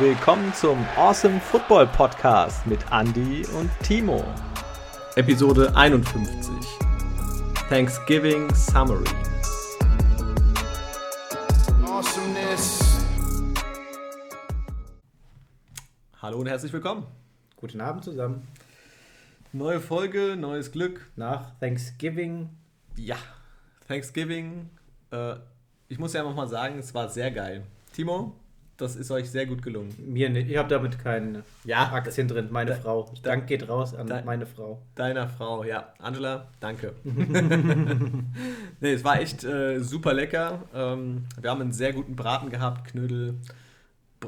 willkommen zum Awesome Football Podcast mit Andy und Timo. Episode 51. Thanksgiving Summary. Awesomeness. Hallo und herzlich willkommen. Guten Abend zusammen. Neue Folge, neues Glück. Nach Thanksgiving. Ja, Thanksgiving. Äh, ich muss ja mal sagen, es war sehr geil. Timo, das ist euch sehr gut gelungen. Mir nicht. Ich habe damit keinen ja, Aktien drin. Meine da, Frau. Dank geht raus an de, meine Frau. Deiner Frau, ja. Angela, danke. nee, es war echt äh, super lecker. Ähm, wir haben einen sehr guten Braten gehabt, Knödel,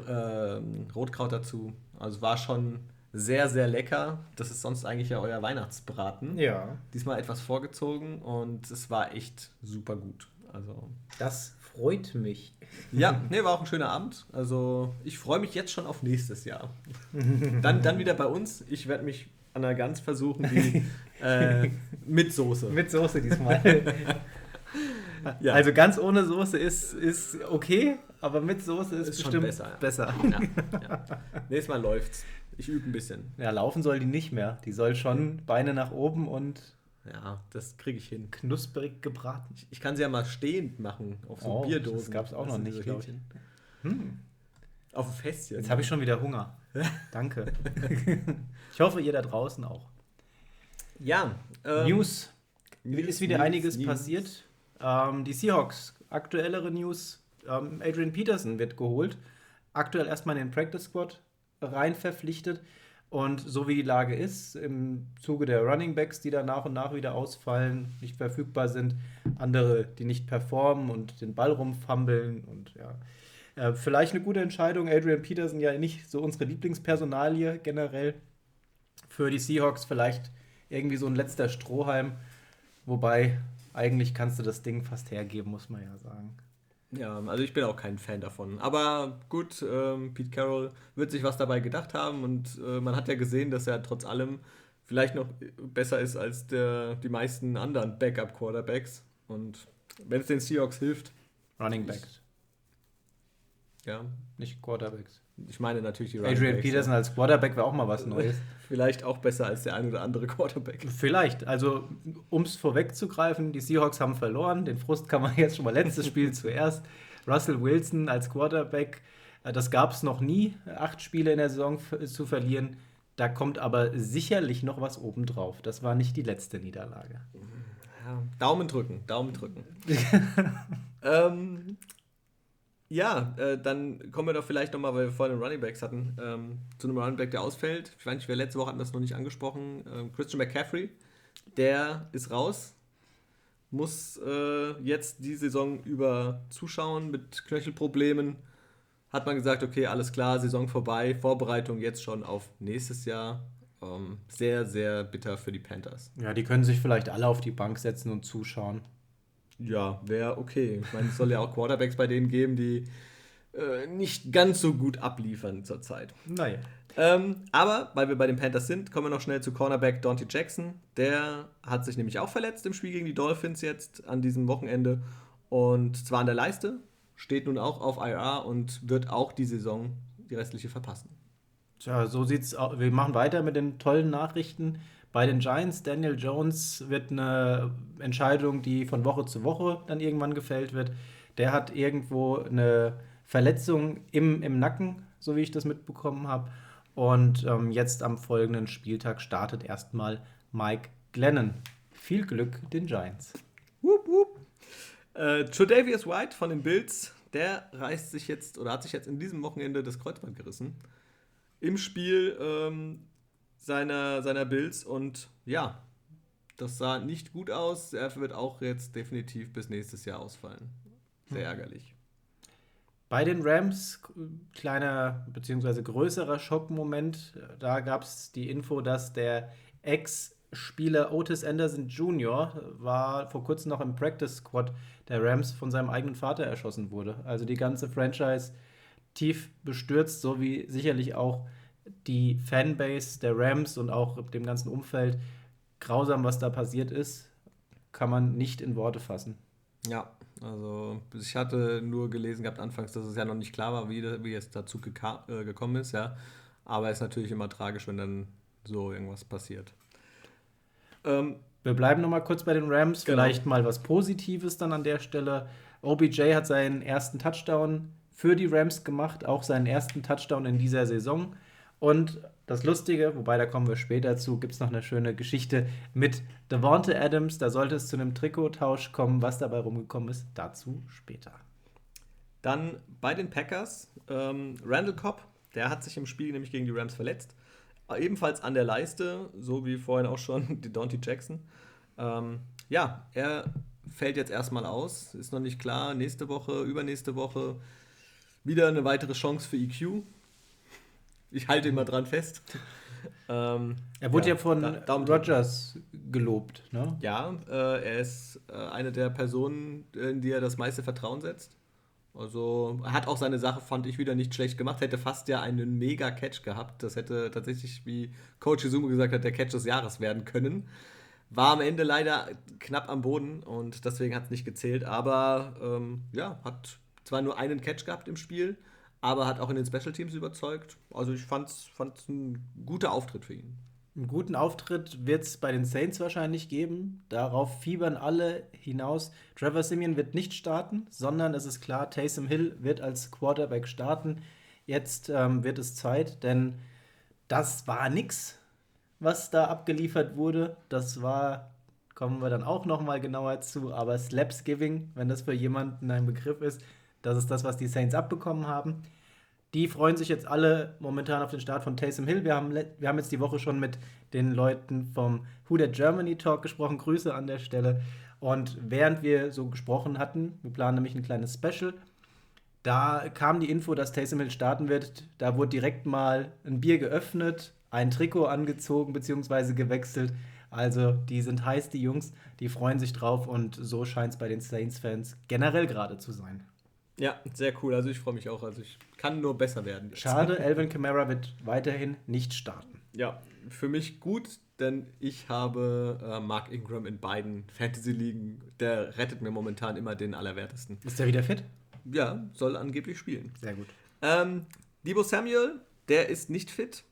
äh, Rotkraut dazu. Also war schon sehr, sehr lecker. Das ist sonst eigentlich ja euer Weihnachtsbraten. Ja. Diesmal etwas vorgezogen und es war echt super gut. Also. Das freut mich. Ja, nee, war auch ein schöner Abend. Also ich freue mich jetzt schon auf nächstes Jahr. dann, dann wieder bei uns. Ich werde mich an der Gans versuchen, die äh, mit Soße. Mit Soße diesmal. ja. Also ganz ohne Soße ist, ist okay, aber mit Soße ist, ist bestimmt besser. Ja. besser. Ja, ja. Nächstes Mal läuft's. Ich übe ein bisschen. Ja, laufen soll die nicht mehr. Die soll schon Beine nach oben und ja, das kriege ich hin. Knusprig gebraten. Ich, ich, kann sie ja mal stehend machen auf so oh, Bierdosen. Das gab es auch noch nicht, glaube ich. Hm. Auf dem Festchen. Jetzt habe ich schon wieder Hunger. Danke. ich hoffe, ihr da draußen auch. Ja. Ähm, News. News. Ist wieder News, einiges News. passiert. Ähm, die Seahawks, aktuellere News. Ähm, Adrian Peterson wird geholt. Aktuell erstmal in den Practice Squad rein verpflichtet. Und so wie die Lage ist, im Zuge der Running Backs, die da nach und nach wieder ausfallen, nicht verfügbar sind, andere, die nicht performen und den Ball rumfummeln und ja. Äh, vielleicht eine gute Entscheidung. Adrian Peterson ja nicht so unsere Lieblingspersonalie generell. Für die Seahawks vielleicht irgendwie so ein letzter Strohhalm. Wobei, eigentlich kannst du das Ding fast hergeben, muss man ja sagen. Ja, also ich bin auch kein Fan davon. Aber gut, ähm, Pete Carroll wird sich was dabei gedacht haben und äh, man hat ja gesehen, dass er trotz allem vielleicht noch besser ist als der, die meisten anderen Backup-Quarterbacks. Und wenn es den Seahawks hilft. Running Backs. Ja. Nicht Quarterbacks. Ich meine natürlich die Running Adrian Peterson ja. als Quarterback wäre auch mal was Neues. Vielleicht auch besser als der ein oder andere Quarterback. Vielleicht. Also, um es vorwegzugreifen, die Seahawks haben verloren. Den Frust kann man jetzt schon mal letztes Spiel zuerst. Russell Wilson als Quarterback, äh, das gab es noch nie, acht Spiele in der Saison zu verlieren. Da kommt aber sicherlich noch was obendrauf. Das war nicht die letzte Niederlage. Ja, Daumen drücken, Daumen drücken. ähm, ja, äh, dann kommen wir doch vielleicht nochmal, weil wir vorhin Running Backs hatten, ähm, zu einem Running Back, der ausfällt. Ich weiß nicht, wer letzte Woche hatten das noch nicht angesprochen. Ähm, Christian McCaffrey, der ist raus. Muss äh, jetzt die Saison über zuschauen mit Knöchelproblemen. Hat man gesagt, okay, alles klar, Saison vorbei, Vorbereitung jetzt schon auf nächstes Jahr. Ähm, sehr, sehr bitter für die Panthers. Ja, die können sich vielleicht alle auf die Bank setzen und zuschauen. Ja, wäre okay. Ich meine, es soll ja auch Quarterbacks bei denen geben, die äh, nicht ganz so gut abliefern zurzeit. Naja. Ähm, aber weil wir bei den Panthers sind, kommen wir noch schnell zu Cornerback Dante Jackson. Der hat sich nämlich auch verletzt im Spiel gegen die Dolphins jetzt an diesem Wochenende. Und zwar an der Leiste, steht nun auch auf IR und wird auch die Saison, die restliche, verpassen. Tja, so sieht's aus. Wir machen weiter mit den tollen Nachrichten. Bei den Giants, Daniel Jones wird eine Entscheidung, die von Woche zu Woche dann irgendwann gefällt wird. Der hat irgendwo eine Verletzung im, im Nacken, so wie ich das mitbekommen habe. Und ähm, jetzt am folgenden Spieltag startet erstmal Mike Glennon. Viel Glück den Giants. Wupp, wupp. Äh, Tredavious White von den Bills, der reißt sich jetzt oder hat sich jetzt in diesem Wochenende das Kreuzband gerissen. Im Spiel ähm, seiner, seiner Bills und ja, das sah nicht gut aus. Er wird auch jetzt definitiv bis nächstes Jahr ausfallen. Sehr hm. ärgerlich. Bei den Rams, kleiner bzw. größerer Schockmoment, da gab es die Info, dass der Ex-Spieler Otis Anderson Jr. war vor kurzem noch im Practice Squad der Rams von seinem eigenen Vater erschossen wurde. Also die ganze Franchise tief bestürzt, so wie sicherlich auch die Fanbase der Rams und auch dem ganzen Umfeld grausam, was da passiert ist, kann man nicht in Worte fassen. Ja, Also ich hatte nur gelesen gehabt anfangs, dass es ja noch nicht klar war, wie, wie es dazu äh, gekommen ist, ja. Aber es ist natürlich immer tragisch, wenn dann so irgendwas passiert. Ähm, Wir bleiben noch mal kurz bei den Rams. Genau. Vielleicht mal was Positives dann an der Stelle. OBJ hat seinen ersten Touchdown für die Rams gemacht, auch seinen ersten Touchdown in dieser Saison. Und das Lustige, wobei da kommen wir später zu, gibt es noch eine schöne Geschichte mit Devonta Adams. Da sollte es zu einem Trikottausch kommen. Was dabei rumgekommen ist, dazu später. Dann bei den Packers, ähm, Randall Cobb, der hat sich im Spiel nämlich gegen die Rams verletzt. Ebenfalls an der Leiste, so wie vorhin auch schon die Dante Jackson. Ähm, ja, er fällt jetzt erstmal aus. Ist noch nicht klar. Nächste Woche, übernächste Woche wieder eine weitere Chance für EQ. Ich halte immer dran fest. Ähm, er wurde ja, ja von da, Rogers gelobt, ne? Ja, äh, er ist äh, eine der Personen, in die er das meiste Vertrauen setzt. Also er hat auch seine Sache, fand ich, wieder nicht schlecht gemacht. Hätte fast ja einen mega Catch gehabt. Das hätte tatsächlich, wie Coach Izumo gesagt hat, der Catch des Jahres werden können. War am Ende leider knapp am Boden und deswegen hat es nicht gezählt. Aber ähm, ja, hat zwar nur einen Catch gehabt im Spiel, aber hat auch in den Special Teams überzeugt. Also ich fand es ein guter Auftritt für ihn. Einen guten Auftritt wird es bei den Saints wahrscheinlich geben. Darauf fiebern alle hinaus. Trevor Simeon wird nicht starten, sondern es ist klar, Taysom Hill wird als Quarterback starten. Jetzt ähm, wird es Zeit, denn das war nix, was da abgeliefert wurde. Das war, kommen wir dann auch noch mal genauer zu, aber Slapsgiving, wenn das für jemanden ein Begriff ist, das ist das, was die Saints abbekommen haben. Die freuen sich jetzt alle momentan auf den Start von Taysom Hill. Wir haben, wir haben jetzt die Woche schon mit den Leuten vom Who That Germany Talk gesprochen. Grüße an der Stelle. Und während wir so gesprochen hatten, wir planen nämlich ein kleines Special, da kam die Info, dass Taysom Hill starten wird. Da wurde direkt mal ein Bier geöffnet, ein Trikot angezogen bzw. gewechselt. Also die sind heiß, die Jungs, die freuen sich drauf und so scheint es bei den Saints-Fans generell gerade zu sein. Ja, sehr cool. Also ich freue mich auch. Also ich kann nur besser werden. Jetzt. Schade, Elvin Kamara wird weiterhin nicht starten. Ja, für mich gut, denn ich habe äh, Mark Ingram in beiden Fantasy-Ligen. Der rettet mir momentan immer den Allerwertesten. Ist der wieder fit? Ja, soll angeblich spielen. Sehr gut. Ähm, Debo Samuel, der ist nicht fit.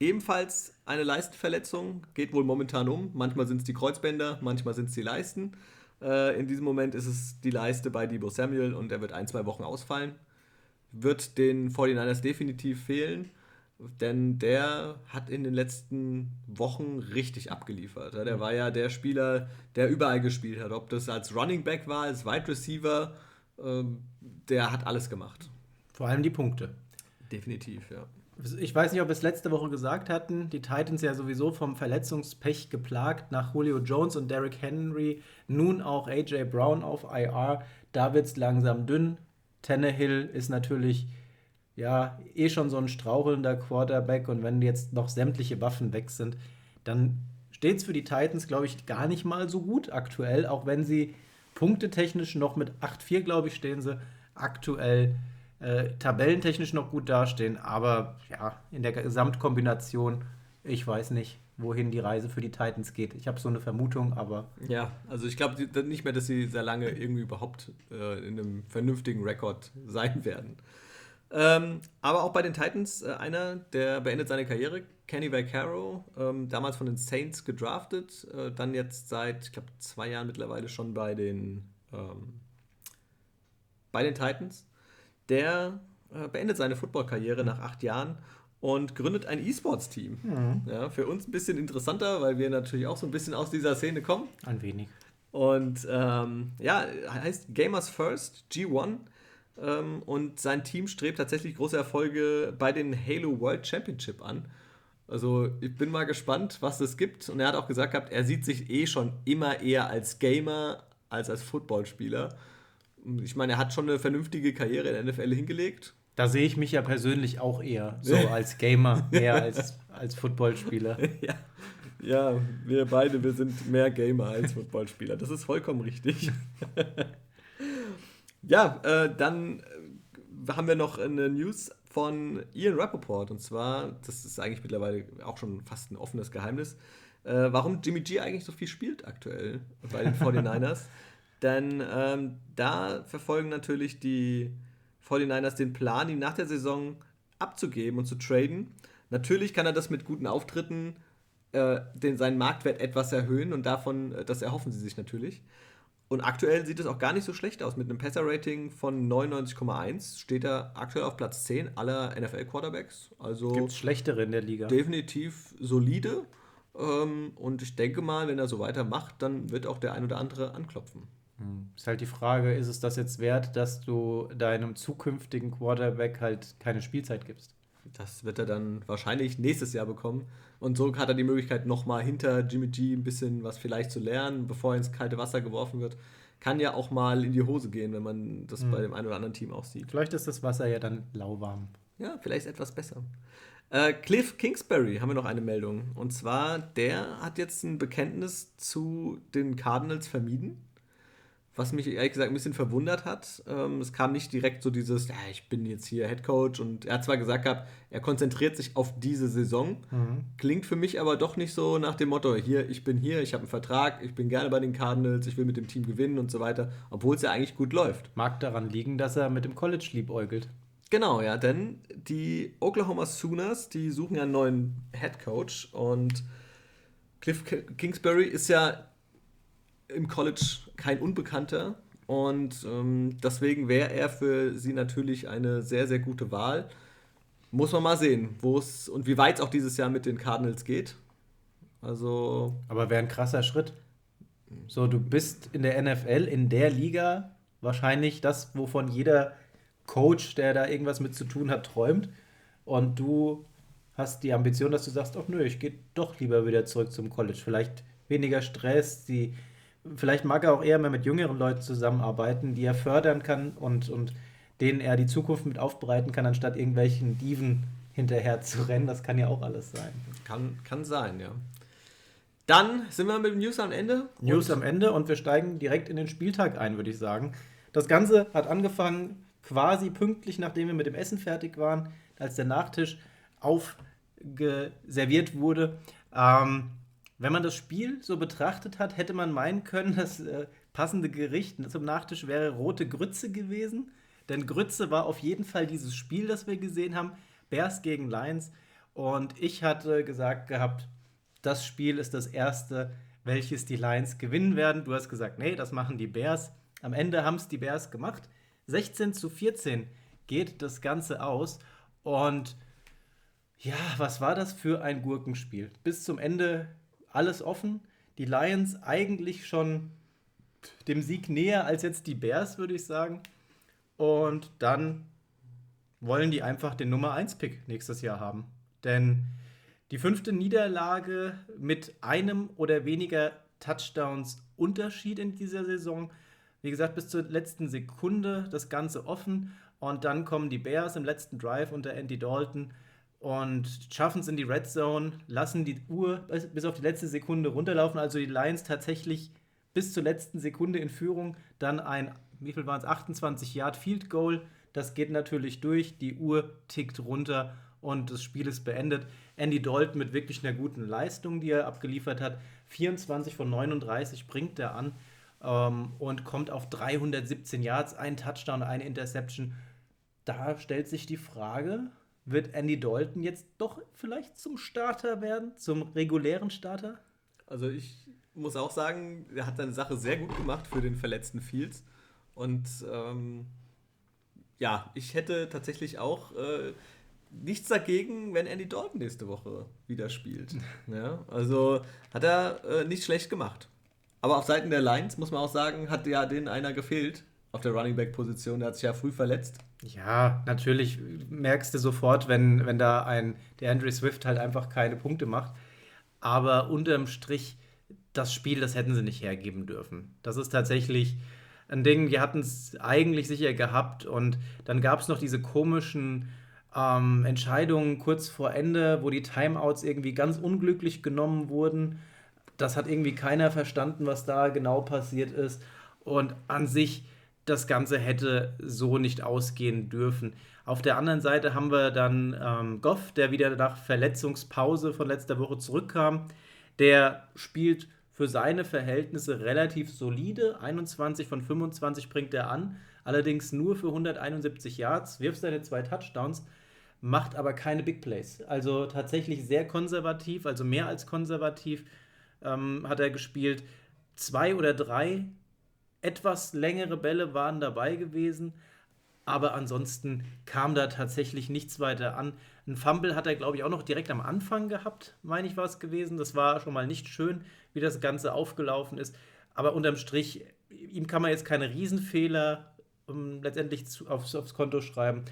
Ebenfalls eine Leistenverletzung, geht wohl momentan um. Manchmal sind es die Kreuzbänder, manchmal sind es die Leisten. Äh, in diesem Moment ist es die Leiste bei Debo Samuel und er wird ein, zwei Wochen ausfallen. Wird den 49ers definitiv fehlen, denn der hat in den letzten Wochen richtig abgeliefert. Der war ja der Spieler, der überall gespielt hat. Ob das als Running Back war, als Wide Receiver, ähm, der hat alles gemacht. Vor allem die Punkte. Definitiv, ja. Ich weiß nicht, ob wir es letzte Woche gesagt hatten. Die Titans ja sowieso vom Verletzungspech geplagt. Nach Julio Jones und Derrick Henry nun auch AJ Brown auf IR. Da wird es langsam dünn. Tannehill ist natürlich ja eh schon so ein strauchelnder Quarterback. Und wenn jetzt noch sämtliche Waffen weg sind, dann steht es für die Titans, glaube ich, gar nicht mal so gut aktuell. Auch wenn sie punktetechnisch noch mit 8-4, glaube ich, stehen sie aktuell äh, tabellentechnisch noch gut dastehen, aber ja, in der Gesamtkombination, ich weiß nicht, wohin die Reise für die Titans geht. Ich habe so eine Vermutung, aber. Ja, also ich glaube nicht mehr, dass sie sehr lange irgendwie überhaupt äh, in einem vernünftigen Rekord sein werden. Ähm, aber auch bei den Titans, äh, einer, der beendet seine Karriere, Kenny Vaccaro, ähm, damals von den Saints gedraftet, äh, dann jetzt seit, ich glaube, zwei Jahren mittlerweile schon bei den, ähm, bei den Titans der äh, beendet seine Footballkarriere nach acht Jahren und gründet ein E-Sports-Team. Mhm. Ja, für uns ein bisschen interessanter, weil wir natürlich auch so ein bisschen aus dieser Szene kommen. Ein wenig. Und ähm, ja, heißt Gamers First, G1. Ähm, und sein Team strebt tatsächlich große Erfolge bei den Halo World Championship an. Also ich bin mal gespannt, was es gibt. Und er hat auch gesagt gehabt, er sieht sich eh schon immer eher als Gamer als als Footballspieler ich meine, er hat schon eine vernünftige Karriere in der NFL hingelegt. Da sehe ich mich ja persönlich auch eher so als Gamer, mehr als als Footballspieler. ja. ja, wir beide, wir sind mehr Gamer als Footballspieler. Das ist vollkommen richtig. ja, äh, dann äh, haben wir noch eine News von Ian Rappaport. Und zwar, das ist eigentlich mittlerweile auch schon fast ein offenes Geheimnis, äh, warum Jimmy G eigentlich so viel spielt aktuell bei den 49ers. Denn ähm, da verfolgen natürlich die 49ers den Plan, ihn nach der Saison abzugeben und zu traden. Natürlich kann er das mit guten Auftritten äh, den, seinen Marktwert etwas erhöhen und davon, äh, das erhoffen sie sich natürlich. Und aktuell sieht es auch gar nicht so schlecht aus. Mit einem Passer-Rating von 99,1 steht er aktuell auf Platz 10 aller NFL-Quarterbacks. Also Gibt es schlechtere in der Liga? Definitiv solide. Ähm, und ich denke mal, wenn er so weitermacht, dann wird auch der ein oder andere anklopfen. Hm. Ist halt die Frage, ist es das jetzt wert, dass du deinem zukünftigen Quarterback halt keine Spielzeit gibst? Das wird er dann wahrscheinlich nächstes Jahr bekommen. Und so hat er die Möglichkeit, nochmal hinter Jimmy G ein bisschen was vielleicht zu lernen, bevor er ins kalte Wasser geworfen wird. Kann ja auch mal in die Hose gehen, wenn man das mhm. bei dem einen oder anderen Team auch sieht. Vielleicht ist das Wasser ja dann lauwarm. Ja, vielleicht etwas besser. Äh, Cliff Kingsbury haben wir noch eine Meldung. Und zwar, der hat jetzt ein Bekenntnis zu den Cardinals vermieden was mich ehrlich gesagt ein bisschen verwundert hat. Ähm, es kam nicht direkt so dieses, ja, ich bin jetzt hier Head Coach und er hat zwar gesagt gehabt, er konzentriert sich auf diese Saison, mhm. klingt für mich aber doch nicht so nach dem Motto, hier, ich bin hier, ich habe einen Vertrag, ich bin gerne bei den Cardinals, ich will mit dem Team gewinnen und so weiter, obwohl es ja eigentlich gut läuft. Mag daran liegen, dass er mit dem College liebäugelt. Genau, ja, denn die Oklahoma Sooners, die suchen ja einen neuen Head Coach und Cliff Kingsbury ist ja im College kein Unbekannter und ähm, deswegen wäre er für sie natürlich eine sehr, sehr gute Wahl. Muss man mal sehen, wo es und wie weit es auch dieses Jahr mit den Cardinals geht. Also. Aber wäre ein krasser Schritt. So, du bist in der NFL, in der Liga, wahrscheinlich das, wovon jeder Coach, der da irgendwas mit zu tun hat, träumt. Und du hast die Ambition, dass du sagst, ach nö, ich gehe doch lieber wieder zurück zum College. Vielleicht weniger Stress, die vielleicht mag er auch eher mal mit jüngeren Leuten zusammenarbeiten, die er fördern kann und, und denen er die Zukunft mit aufbereiten kann, anstatt irgendwelchen Diven hinterher zu rennen. Das kann ja auch alles sein. Kann, kann sein, ja. Dann sind wir mit dem News am Ende. News am Ende und wir steigen direkt in den Spieltag ein, würde ich sagen. Das Ganze hat angefangen quasi pünktlich, nachdem wir mit dem Essen fertig waren, als der Nachtisch aufgeserviert wurde. Ähm, wenn man das Spiel so betrachtet hat, hätte man meinen können, das äh, passende Gericht zum Nachtisch wäre rote Grütze gewesen. Denn Grütze war auf jeden Fall dieses Spiel, das wir gesehen haben. Bears gegen Lions. Und ich hatte gesagt gehabt, das Spiel ist das erste, welches die Lions gewinnen werden. Du hast gesagt, nee, das machen die Bears. Am Ende haben es die Bears gemacht. 16 zu 14 geht das Ganze aus. Und ja, was war das für ein Gurkenspiel? Bis zum Ende alles offen. Die Lions eigentlich schon dem Sieg näher als jetzt die Bears, würde ich sagen. Und dann wollen die einfach den Nummer 1-Pick nächstes Jahr haben. Denn die fünfte Niederlage mit einem oder weniger Touchdowns Unterschied in dieser Saison. Wie gesagt, bis zur letzten Sekunde das Ganze offen. Und dann kommen die Bears im letzten Drive unter Andy Dalton und schaffen es in die Red Zone, lassen die Uhr bis auf die letzte Sekunde runterlaufen, also die Lions tatsächlich bis zur letzten Sekunde in Führung, dann ein, wie viel waren es, 28 Yard Field Goal, das geht natürlich durch, die Uhr tickt runter und das Spiel ist beendet. Andy Dalton mit wirklich einer guten Leistung, die er abgeliefert hat, 24 von 39 bringt er an ähm, und kommt auf 317 Yards, ein Touchdown, eine Interception. Da stellt sich die Frage, wird Andy Dalton jetzt doch vielleicht zum Starter werden, zum regulären Starter? Also ich muss auch sagen, er hat seine Sache sehr gut gemacht für den verletzten Fields. Und ähm, ja, ich hätte tatsächlich auch äh, nichts dagegen, wenn Andy Dalton nächste Woche wieder spielt. ja, also hat er äh, nicht schlecht gemacht. Aber auf Seiten der Lions muss man auch sagen, hat ja den einer gefehlt auf der Running Back Position. Der hat sich ja früh verletzt. Ja, natürlich merkst du sofort, wenn, wenn da ein, der Andrew Swift halt einfach keine Punkte macht. Aber unterm Strich, das Spiel, das hätten sie nicht hergeben dürfen. Das ist tatsächlich ein Ding, die hatten es eigentlich sicher gehabt und dann gab es noch diese komischen ähm, Entscheidungen kurz vor Ende, wo die Timeouts irgendwie ganz unglücklich genommen wurden. Das hat irgendwie keiner verstanden, was da genau passiert ist. Und an sich das Ganze hätte so nicht ausgehen dürfen. Auf der anderen Seite haben wir dann ähm, Goff, der wieder nach Verletzungspause von letzter Woche zurückkam. Der spielt für seine Verhältnisse relativ solide. 21 von 25 bringt er an, allerdings nur für 171 Yards, wirft seine zwei Touchdowns, macht aber keine Big Plays. Also tatsächlich sehr konservativ, also mehr als konservativ ähm, hat er gespielt. Zwei oder drei etwas längere Bälle waren dabei gewesen, aber ansonsten kam da tatsächlich nichts weiter an. Ein Fumble hat er, glaube ich, auch noch direkt am Anfang gehabt, meine ich, war es gewesen. Das war schon mal nicht schön, wie das Ganze aufgelaufen ist. Aber unterm Strich, ihm kann man jetzt keine Riesenfehler um, letztendlich zu, aufs, aufs Konto schreiben.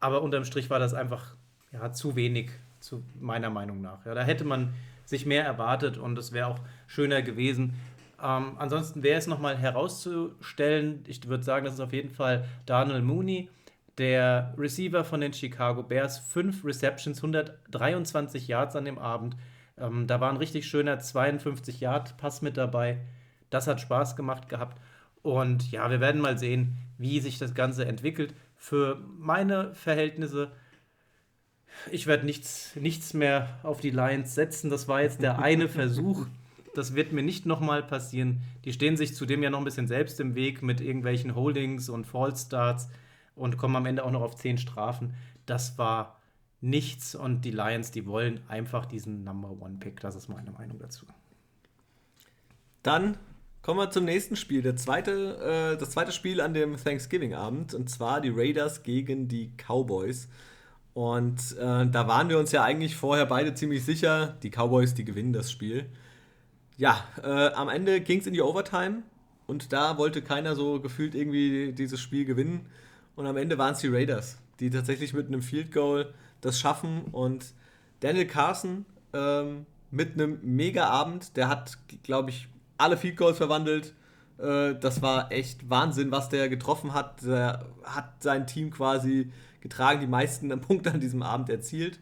Aber unterm Strich war das einfach ja, zu wenig, zu meiner Meinung nach. Ja, da hätte man sich mehr erwartet und es wäre auch schöner gewesen. Ähm, ansonsten wäre es nochmal herauszustellen, ich würde sagen, das ist auf jeden Fall Daniel Mooney, der Receiver von den Chicago Bears. Fünf Receptions, 123 Yards an dem Abend. Ähm, da war ein richtig schöner 52-Yard-Pass mit dabei. Das hat Spaß gemacht gehabt. Und ja, wir werden mal sehen, wie sich das Ganze entwickelt. Für meine Verhältnisse, ich werde nichts, nichts mehr auf die Lions setzen. Das war jetzt der eine Versuch. Das wird mir nicht nochmal passieren. Die stehen sich zudem ja noch ein bisschen selbst im Weg mit irgendwelchen Holdings und Fallstarts und kommen am Ende auch noch auf 10 Strafen. Das war nichts und die Lions, die wollen einfach diesen Number One Pick. Das ist meine Meinung dazu. Dann kommen wir zum nächsten Spiel. Der zweite, äh, das zweite Spiel an dem Thanksgiving-Abend und zwar die Raiders gegen die Cowboys. Und äh, da waren wir uns ja eigentlich vorher beide ziemlich sicher, die Cowboys, die gewinnen das Spiel. Ja, äh, am Ende ging es in die Overtime und da wollte keiner so gefühlt irgendwie dieses Spiel gewinnen. Und am Ende waren es die Raiders, die tatsächlich mit einem Field Goal das schaffen. Und Daniel Carson ähm, mit einem Mega-Abend, der hat, glaube ich, alle Field Goals verwandelt. Äh, das war echt Wahnsinn, was der getroffen hat. Der hat sein Team quasi getragen, die meisten Punkte an diesem Abend erzielt.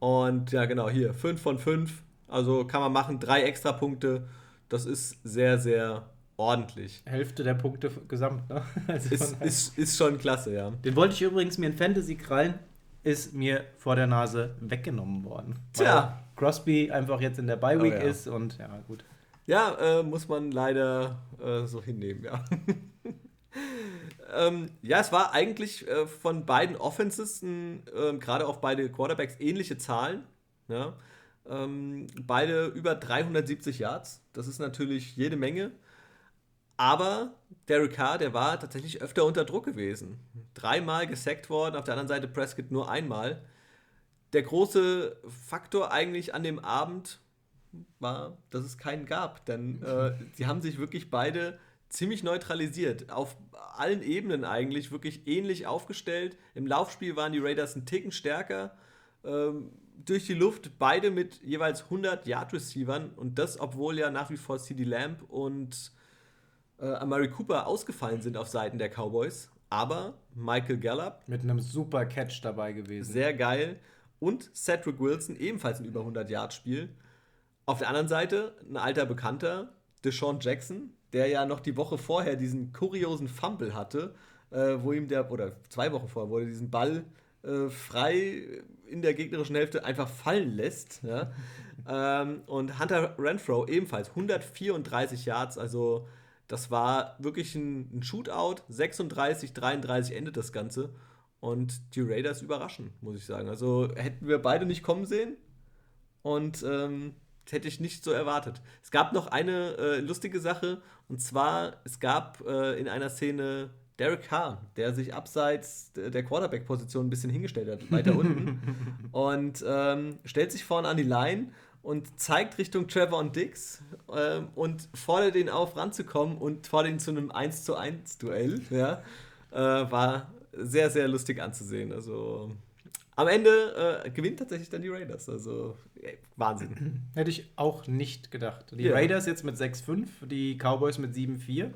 Und ja, genau, hier 5 von 5. Also kann man machen, drei extra Punkte. Das ist sehr, sehr ordentlich. Hälfte der Punkte gesamt, ne? Also ist, ist, ist schon klasse, ja. Den wollte ich übrigens mir in Fantasy krallen, ist mir vor der Nase weggenommen worden. Tja. Crosby einfach jetzt in der Bye Week oh, ja. ist und ja, gut. Ja, äh, muss man leider äh, so hinnehmen, ja. ähm, ja, es war eigentlich äh, von beiden Offenses, ähm, gerade auf beide Quarterbacks, ähnliche Zahlen. Ja? Ähm, beide über 370 Yards. Das ist natürlich jede Menge. Aber Derek Carr, der war tatsächlich öfter unter Druck gewesen. Dreimal gesackt worden, auf der anderen Seite Prescott nur einmal. Der große Faktor eigentlich an dem Abend war, dass es keinen gab. Denn äh, sie haben sich wirklich beide ziemlich neutralisiert. Auf allen Ebenen eigentlich wirklich ähnlich aufgestellt. Im Laufspiel waren die Raiders ein Ticken stärker. Ähm, durch die Luft beide mit jeweils 100 Yard-Receivern. Und das, obwohl ja nach wie vor CD Lamb und äh, Amari Cooper ausgefallen sind auf Seiten der Cowboys. Aber Michael Gallup. Mit einem super Catch dabei gewesen. Sehr geil. Und Cedric Wilson, ebenfalls ein über 100 Yard Spiel. Auf der anderen Seite ein alter Bekannter, Deshaun Jackson, der ja noch die Woche vorher diesen kuriosen Fumble hatte, äh, wo ihm der, oder zwei Wochen vorher, er diesen Ball äh, frei in der gegnerischen Hälfte einfach fallen lässt. Ja? ähm, und Hunter Renfro ebenfalls 134 Yards, also das war wirklich ein, ein Shootout. 36, 33 endet das Ganze. Und die Raiders überraschen, muss ich sagen. Also hätten wir beide nicht kommen sehen. Und ähm, hätte ich nicht so erwartet. Es gab noch eine äh, lustige Sache. Und zwar, es gab äh, in einer Szene Derek Carr, der sich abseits der Quarterback-Position ein bisschen hingestellt hat, weiter unten. und ähm, stellt sich vorne an die Line und zeigt Richtung Trevor und Dix ähm, und fordert ihn auf, ranzukommen und fordert ihn zu einem 1 zu 1 Duell. Ja, äh, war sehr, sehr lustig anzusehen. Also am Ende äh, gewinnt tatsächlich dann die Raiders. Also ey, Wahnsinn. Hätte ich auch nicht gedacht. Die ja. Raiders jetzt mit 6-5, die Cowboys mit 7-4.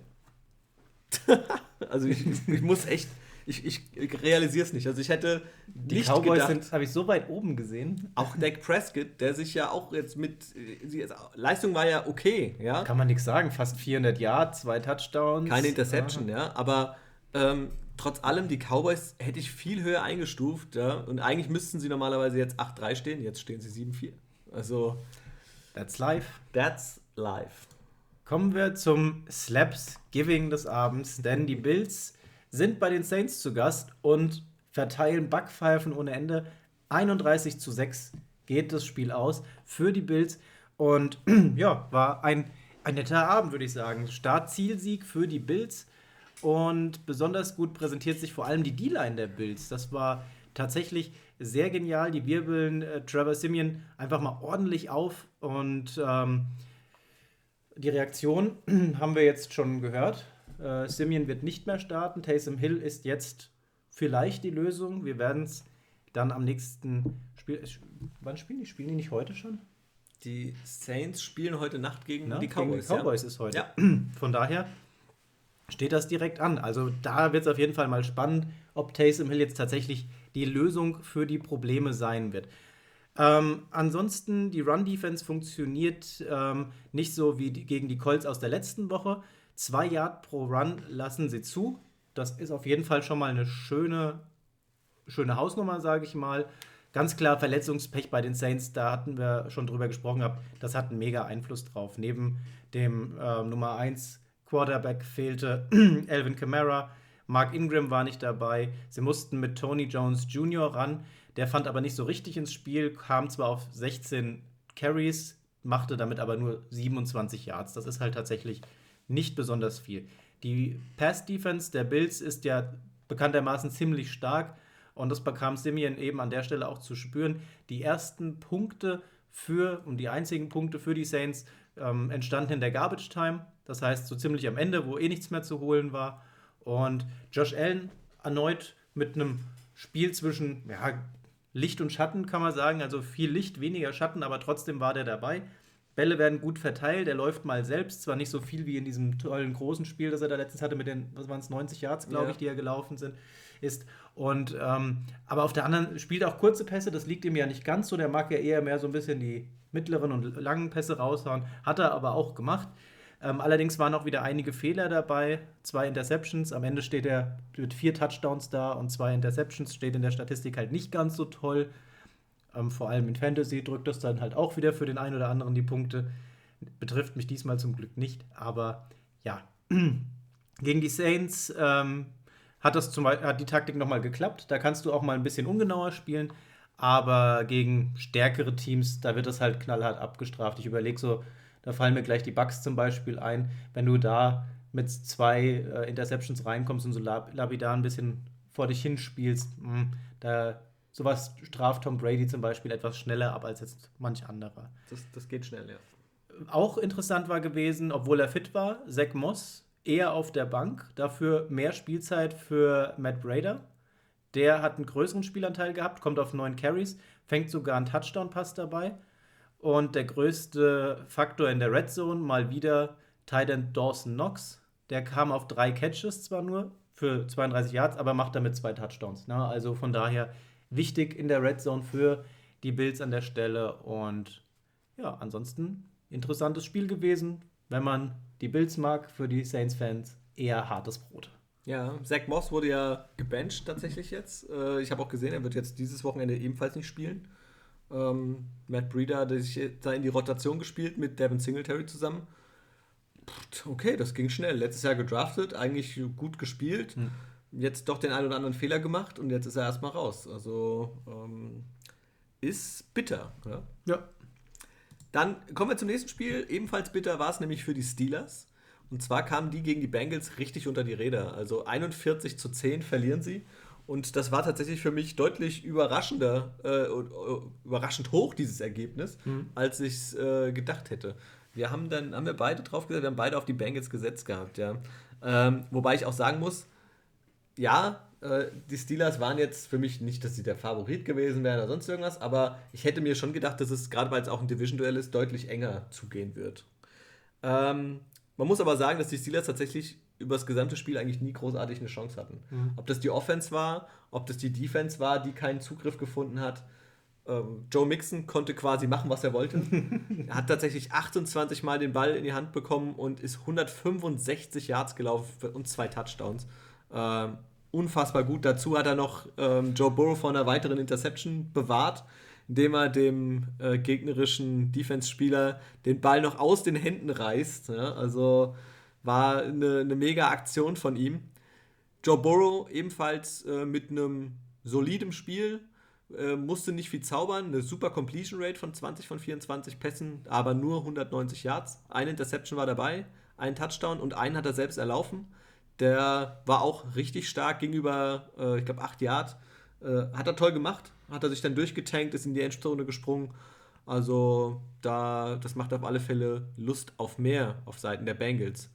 also ich, ich muss echt ich, ich realisiere es nicht. Also ich hätte die nicht Cowboys gedacht, habe ich so weit oben gesehen. Auch Dak Prescott, der sich ja auch jetzt mit Leistung war ja okay, ja. Kann man nichts sagen, fast 400 Yards, zwei Touchdowns. Keine Interception, ja, ja. aber ähm, trotz allem die Cowboys hätte ich viel höher eingestuft, ja. Und eigentlich müssten sie normalerweise jetzt 8-3 stehen, jetzt stehen sie 7-4. Also That's life. That's life. Kommen wir zum Slaps Giving des Abends, denn die Bills sind bei den Saints zu Gast und verteilen Backpfeifen ohne Ende. 31 zu 6 geht das Spiel aus für die Bills. Und ja, war ein, ein netter Abend, würde ich sagen. Start-Zielsieg für die Bills. Und besonders gut präsentiert sich vor allem die D-Line der Bills. Das war tatsächlich sehr genial. Die wirbeln äh, Trevor Simeon einfach mal ordentlich auf und ähm, die Reaktion haben wir jetzt schon gehört. Äh, Simeon wird nicht mehr starten. Taysom Hill ist jetzt vielleicht die Lösung. Wir werden es dann am nächsten Spiel. Wann spielen die? Spielen die nicht heute schon? Die Saints spielen heute Nacht gegen Na, die Cowboys. Gegen die Cowboys ja? ist heute. Ja. Von daher steht das direkt an. Also da wird es auf jeden Fall mal spannend, ob Taysom Hill jetzt tatsächlich die Lösung für die Probleme sein wird. Ähm, ansonsten, die Run-Defense funktioniert ähm, nicht so wie die, gegen die Colts aus der letzten Woche. Zwei Yard pro Run lassen sie zu. Das ist auf jeden Fall schon mal eine schöne, schöne Hausnummer, sage ich mal. Ganz klar Verletzungspech bei den Saints, da hatten wir schon drüber gesprochen. Das hat einen mega Einfluss drauf. Neben dem äh, Nummer 1 Quarterback fehlte Alvin Kamara. Mark Ingram war nicht dabei. Sie mussten mit Tony Jones Jr. ran. Der fand aber nicht so richtig ins Spiel, kam zwar auf 16 Carries, machte damit aber nur 27 Yards. Das ist halt tatsächlich nicht besonders viel. Die Pass-Defense der Bills ist ja bekanntermaßen ziemlich stark und das bekam Simeon eben an der Stelle auch zu spüren. Die ersten Punkte für und die einzigen Punkte für die Saints ähm, entstanden in der Garbage Time. Das heißt, so ziemlich am Ende, wo eh nichts mehr zu holen war. Und Josh Allen erneut mit einem Spiel zwischen ja, Licht und Schatten, kann man sagen. Also viel Licht, weniger Schatten, aber trotzdem war der dabei. Bälle werden gut verteilt, er läuft mal selbst, zwar nicht so viel wie in diesem tollen großen Spiel, das er da letztens hatte mit den, was waren es, 90 Yards, glaube ja. ich, die er gelaufen sind, ist. Und ähm, aber auf der anderen spielt auch kurze Pässe, das liegt ihm ja nicht ganz so, der mag ja eher mehr so ein bisschen die mittleren und langen Pässe raushauen, hat er aber auch gemacht. Ähm, allerdings waren auch wieder einige Fehler dabei, zwei Interceptions. Am Ende steht er mit vier Touchdowns da und zwei Interceptions steht in der Statistik halt nicht ganz so toll. Ähm, vor allem in Fantasy drückt das dann halt auch wieder für den einen oder anderen die Punkte. Betrifft mich diesmal zum Glück nicht, aber ja. Gegen die Saints ähm, hat, das zum Beispiel, hat die Taktik nochmal geklappt. Da kannst du auch mal ein bisschen ungenauer spielen. Aber gegen stärkere Teams, da wird das halt knallhart abgestraft. Ich überlege so, da fallen mir gleich die Bugs zum Beispiel ein. Wenn du da mit zwei äh, Interceptions reinkommst und so lab lapidar ein bisschen vor dich hinspielst, mh, hm, da sowas straft Tom Brady zum Beispiel etwas schneller ab als jetzt manch anderer. Das, das geht schnell, ja. Auch interessant war gewesen, obwohl er fit war, Zach Moss eher auf der Bank, dafür mehr Spielzeit für Matt Brader. Der hat einen größeren Spielanteil gehabt, kommt auf neun Carries, fängt sogar einen Touchdown-Pass dabei. Und der größte Faktor in der Red Zone mal wieder Titan Dawson Knox. Der kam auf drei Catches zwar nur für 32 Yards, aber macht damit zwei Touchdowns. Ne? Also von daher wichtig in der Red Zone für die Bills an der Stelle. Und ja, ansonsten interessantes Spiel gewesen. Wenn man die Bills mag, für die Saints-Fans eher hartes Brot. Ja, Zach Moss wurde ja gebencht tatsächlich jetzt. Äh, ich habe auch gesehen, er wird jetzt dieses Wochenende ebenfalls nicht spielen. Ähm, Matt Breeder hat sich da in die Rotation gespielt mit Devin Singletary zusammen. Okay, das ging schnell. Letztes Jahr gedraftet, eigentlich gut gespielt. Hm. Jetzt doch den einen oder anderen Fehler gemacht und jetzt ist er erstmal raus. Also ähm, ist bitter. Ja? ja. Dann kommen wir zum nächsten Spiel. Ebenfalls bitter war es nämlich für die Steelers. Und zwar kamen die gegen die Bengals richtig unter die Räder. Also 41 zu 10 verlieren sie. Und das war tatsächlich für mich deutlich überraschender, äh, überraschend hoch, dieses Ergebnis, mhm. als ich es äh, gedacht hätte. Wir haben dann, haben wir beide drauf gesagt, wir haben beide auf die Bengals gesetzt gehabt, ja. Ähm, wobei ich auch sagen muss, ja, äh, die Steelers waren jetzt für mich nicht, dass sie der Favorit gewesen wären oder sonst irgendwas, aber ich hätte mir schon gedacht, dass es, gerade weil es auch ein Division-Duell ist, deutlich enger zugehen wird. Ähm, man muss aber sagen, dass die Steelers tatsächlich über das gesamte Spiel eigentlich nie großartig eine Chance hatten. Mhm. Ob das die Offense war, ob das die Defense war, die keinen Zugriff gefunden hat. Ähm, Joe Mixon konnte quasi machen, was er wollte. er hat tatsächlich 28 Mal den Ball in die Hand bekommen und ist 165 Yards gelaufen und zwei Touchdowns. Ähm, unfassbar gut. Dazu hat er noch ähm, Joe Burrow vor einer weiteren Interception bewahrt. indem er dem äh, gegnerischen Defense-Spieler den Ball noch aus den Händen reißt. Ja? Also war eine, eine mega Aktion von ihm. Joe Burrow ebenfalls äh, mit einem soliden Spiel, äh, musste nicht viel zaubern, eine super Completion Rate von 20 von 24 Pässen, aber nur 190 Yards. Eine Interception war dabei, ein Touchdown und einen hat er selbst erlaufen. Der war auch richtig stark gegenüber, äh, ich glaube, 8 Yards. Äh, hat er toll gemacht, hat er sich dann durchgetankt, ist in die Endzone gesprungen. Also da, das macht auf alle Fälle Lust auf mehr auf Seiten der Bengals.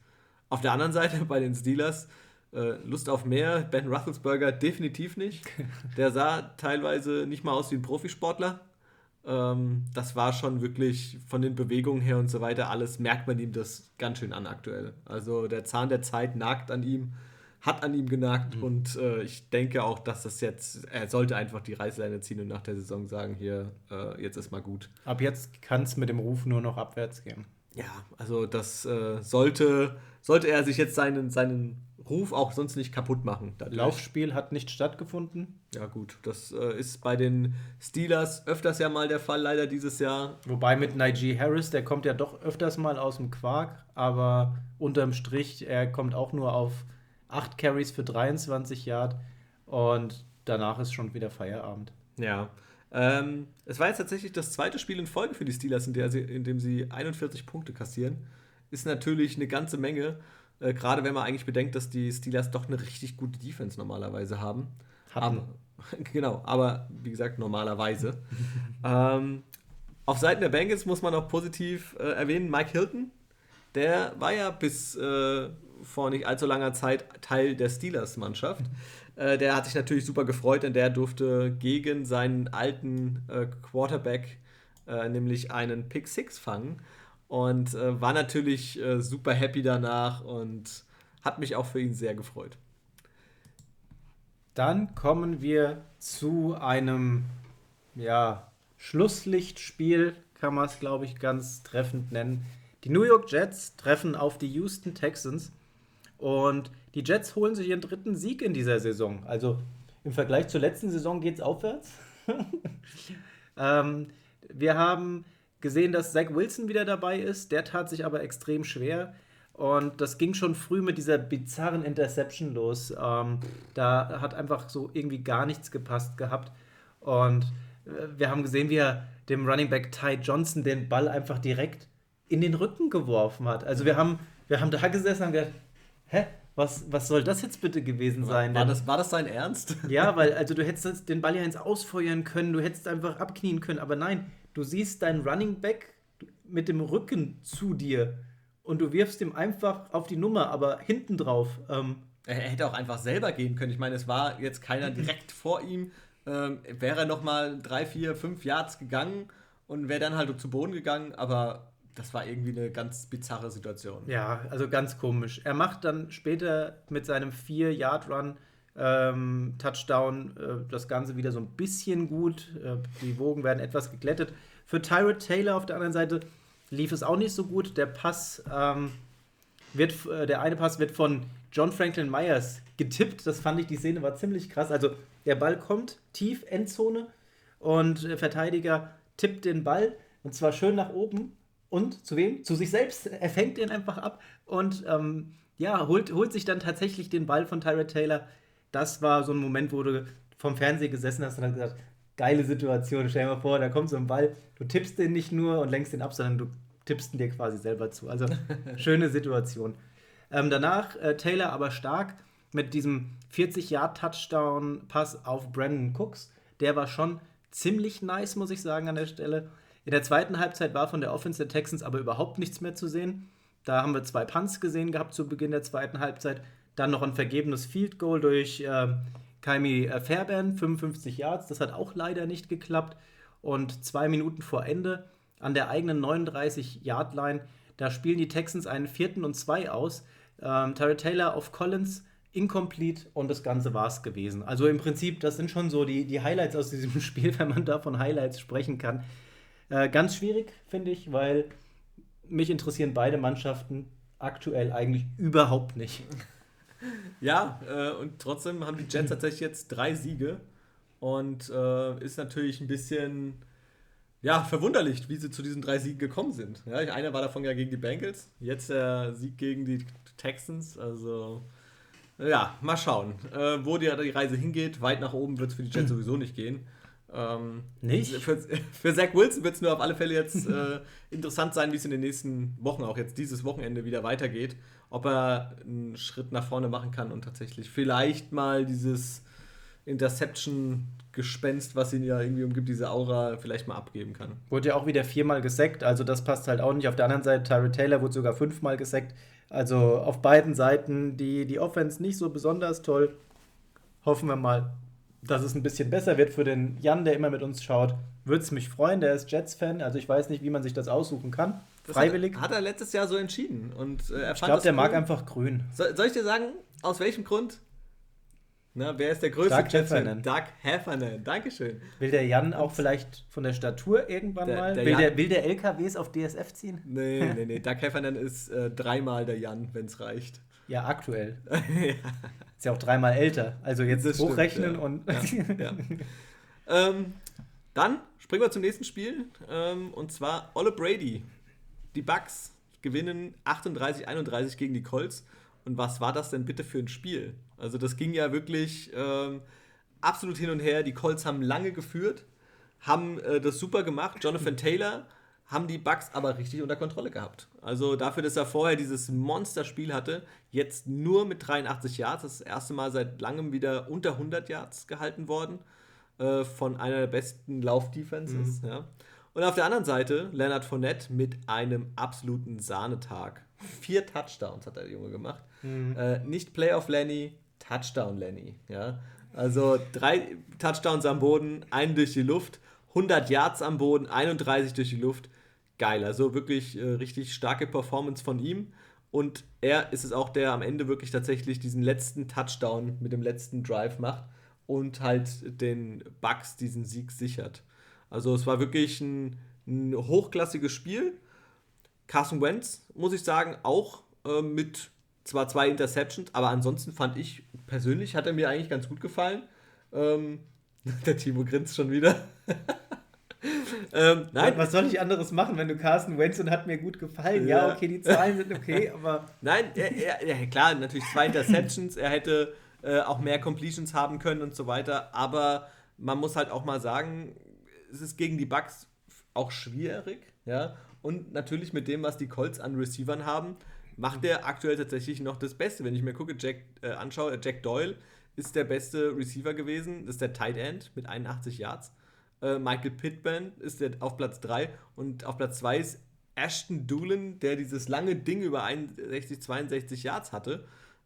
Auf der anderen Seite bei den Steelers äh, Lust auf mehr. Ben Roethlisberger definitiv nicht. Der sah teilweise nicht mal aus wie ein Profisportler. Ähm, das war schon wirklich von den Bewegungen her und so weiter alles, merkt man ihm das ganz schön an aktuell. Also der Zahn der Zeit nagt an ihm, hat an ihm genagt mhm. und äh, ich denke auch, dass das jetzt, er sollte einfach die Reißleine ziehen und nach der Saison sagen, hier, äh, jetzt ist mal gut. Ab jetzt kann es mit dem Ruf nur noch abwärts gehen. Ja, also das äh, sollte, sollte er sich jetzt seinen, seinen Ruf auch sonst nicht kaputt machen. Dadurch. Laufspiel hat nicht stattgefunden. Ja, gut. Das äh, ist bei den Steelers öfters ja mal der Fall, leider dieses Jahr. Wobei mit Najee Harris, der kommt ja doch öfters mal aus dem Quark, aber unterm Strich, er kommt auch nur auf 8 Carries für 23 Yard und danach ist schon wieder Feierabend. Ja. Ähm, es war jetzt tatsächlich das zweite Spiel in Folge für die Steelers, in, sie, in dem sie 41 Punkte kassieren. Ist natürlich eine ganze Menge. Äh, Gerade wenn man eigentlich bedenkt, dass die Steelers doch eine richtig gute Defense normalerweise haben. Hatten. Aber, genau, aber wie gesagt, normalerweise. ähm, auf Seiten der Bengals muss man auch positiv äh, erwähnen, Mike Hilton, der war ja bis äh, vor nicht allzu langer Zeit Teil der Steelers-Mannschaft. Äh, der hat sich natürlich super gefreut, denn der durfte gegen seinen alten äh, Quarterback äh, nämlich einen Pick Six fangen und äh, war natürlich äh, super happy danach und hat mich auch für ihn sehr gefreut. Dann kommen wir zu einem ja, Schlusslichtspiel, kann man es, glaube ich, ganz treffend nennen. Die New York Jets treffen auf die Houston Texans und die Jets holen sich ihren dritten Sieg in dieser Saison. Also im Vergleich zur letzten Saison geht es aufwärts. ähm, wir haben gesehen, dass Zach Wilson wieder dabei ist. Der tat sich aber extrem schwer. Und das ging schon früh mit dieser bizarren Interception los. Ähm, da hat einfach so irgendwie gar nichts gepasst gehabt. Und äh, wir haben gesehen, wie er dem Running Back Ty Johnson den Ball einfach direkt in den Rücken geworfen hat. Also wir haben, wir haben da gesessen und haben gedacht, hä, was, was soll das jetzt bitte gewesen sein? War, das, war das sein Ernst? Ja, weil also du hättest den Ball ja ins Ausfeuern können, du hättest einfach abknien können, aber nein, du siehst deinen Running Back mit dem Rücken zu dir und du wirfst ihm einfach auf die Nummer, aber hinten drauf. Ähm, er hätte auch einfach selber gehen können. Ich meine, es war jetzt keiner direkt vor ihm. Ähm, wäre er noch mal drei, vier, fünf Yards gegangen und wäre dann halt zu Boden gegangen, aber das war irgendwie eine ganz bizarre Situation. Ja, also ganz komisch. Er macht dann später mit seinem 4-Yard-Run ähm, Touchdown äh, das Ganze wieder so ein bisschen gut. Äh, die Wogen werden etwas geglättet. Für Tyrod Taylor auf der anderen Seite lief es auch nicht so gut. Der Pass ähm, wird, äh, der eine Pass wird von John Franklin Myers getippt. Das fand ich, die Szene war ziemlich krass. Also der Ball kommt tief, Endzone und der Verteidiger tippt den Ball und zwar schön nach oben und zu wem? Zu sich selbst. Er fängt den einfach ab und ähm, ja, holt, holt sich dann tatsächlich den Ball von Tyrod Taylor. Das war so ein Moment, wo du vom Fernseher gesessen hast und dann gesagt, geile Situation. Stell dir mal vor, da kommt so ein Ball, du tippst den nicht nur und lenkst den ab, sondern du tippst ihn dir quasi selber zu. Also schöne Situation. Ähm, danach äh, Taylor aber stark mit diesem 40-Yard-Touchdown-Pass auf Brandon Cooks. Der war schon ziemlich nice, muss ich sagen, an der Stelle. In der zweiten Halbzeit war von der Offense der Texans aber überhaupt nichts mehr zu sehen. Da haben wir zwei Punts gesehen gehabt zu Beginn der zweiten Halbzeit. Dann noch ein vergebenes Field Goal durch äh, Kaimi Fairbairn, 55 Yards. Das hat auch leider nicht geklappt. Und zwei Minuten vor Ende an der eigenen 39-Yard-Line, da spielen die Texans einen vierten und zwei aus. Ähm, Terry Taylor auf Collins incomplete und das Ganze war es gewesen. Also im Prinzip, das sind schon so die, die Highlights aus diesem Spiel, wenn man da von Highlights sprechen kann. Äh, ganz schwierig, finde ich, weil mich interessieren beide Mannschaften aktuell eigentlich überhaupt nicht. Ja, äh, und trotzdem haben die Jets tatsächlich jetzt drei Siege und äh, ist natürlich ein bisschen ja, verwunderlich, wie sie zu diesen drei Siegen gekommen sind. Ja, einer war davon ja gegen die Bengals, jetzt der Sieg gegen die Texans. Also, ja, mal schauen, äh, wo die, die Reise hingeht. Weit nach oben wird es für die Jets sowieso nicht gehen. Ähm, nicht? Für, für Zach Wilson wird es nur auf alle Fälle jetzt äh, interessant sein, wie es in den nächsten Wochen, auch jetzt dieses Wochenende, wieder weitergeht. Ob er einen Schritt nach vorne machen kann und tatsächlich vielleicht mal dieses Interception-Gespenst, was ihn ja irgendwie umgibt, diese Aura vielleicht mal abgeben kann. Wurde ja auch wieder viermal gesackt, also das passt halt auch nicht. Auf der anderen Seite, Tyree Taylor wurde sogar fünfmal gesackt. Also auf beiden Seiten die, die Offense nicht so besonders toll. Hoffen wir mal, dass es ein bisschen besser wird für den Jan, der immer mit uns schaut. Würde es mich freuen, der ist Jets-Fan, also ich weiß nicht, wie man sich das aussuchen kann. Freiwillig. Hat, hat, er letztes Jahr so entschieden. Und, äh, ich glaube, der cool. mag einfach grün. So, soll ich dir sagen, aus welchem Grund? Na, wer ist der größte Doug Heffernan. Doug Heffernan, Dankeschön. Will der Jan auch vielleicht von der Statur irgendwann der, mal? Der will, der, will der LKWs auf DSF ziehen? Nee, nee, nee. Doug Heffernan ist äh, dreimal der Jan, wenn es reicht. Ja, aktuell. ja. Ist ja auch dreimal älter. Also jetzt das hochrechnen stimmt, ja. und. ja, ähm, dann springen wir zum nächsten Spiel. Ähm, und zwar Olle Brady. Die Bucks gewinnen 38-31 gegen die Colts. Und was war das denn bitte für ein Spiel? Also das ging ja wirklich ähm, absolut hin und her. Die Colts haben lange geführt, haben äh, das super gemacht. Jonathan Taylor haben die Bucks aber richtig unter Kontrolle gehabt. Also dafür, dass er vorher dieses Monsterspiel hatte, jetzt nur mit 83 Yards, das, das erste Mal seit langem wieder unter 100 Yards gehalten worden äh, von einer der besten Laufdefenses. Mhm. Ja. Und auf der anderen Seite Leonard Fournette mit einem absoluten Sahnetag. Vier Touchdowns hat der Junge gemacht. Mhm. Äh, nicht Playoff Lenny, Touchdown Lenny. Ja? Also drei Touchdowns am Boden, einen durch die Luft, 100 Yards am Boden, 31 durch die Luft. Geil, also wirklich äh, richtig starke Performance von ihm. Und er ist es auch, der am Ende wirklich tatsächlich diesen letzten Touchdown mit dem letzten Drive macht und halt den Bucks diesen Sieg sichert. Also es war wirklich ein, ein hochklassiges Spiel. Carson Wentz, muss ich sagen, auch äh, mit zwar zwei Interceptions, aber ansonsten fand ich persönlich, hat er mir eigentlich ganz gut gefallen. Ähm, der Timo grinst schon wieder. ähm, nein. Was soll ich anderes machen, wenn du Carsten Wentz und hat mir gut gefallen? Ja, ja okay, die Zahlen sind okay, aber. Nein, er, er, ja, klar, natürlich zwei Interceptions. er hätte äh, auch mehr Completions haben können und so weiter. Aber man muss halt auch mal sagen, es ist gegen die Bugs auch schwierig. Ja. Und natürlich mit dem, was die Colts an Receivern haben, macht er aktuell tatsächlich noch das Beste. Wenn ich mir gucke, Jack äh, anschaue, Jack Doyle ist der beste Receiver gewesen. Das ist der Tight End mit 81 Yards. Äh, Michael Pittman ist der auf Platz 3 und auf Platz 2 ist Ashton Doolin, der dieses lange Ding über 61, 62 Yards hatte.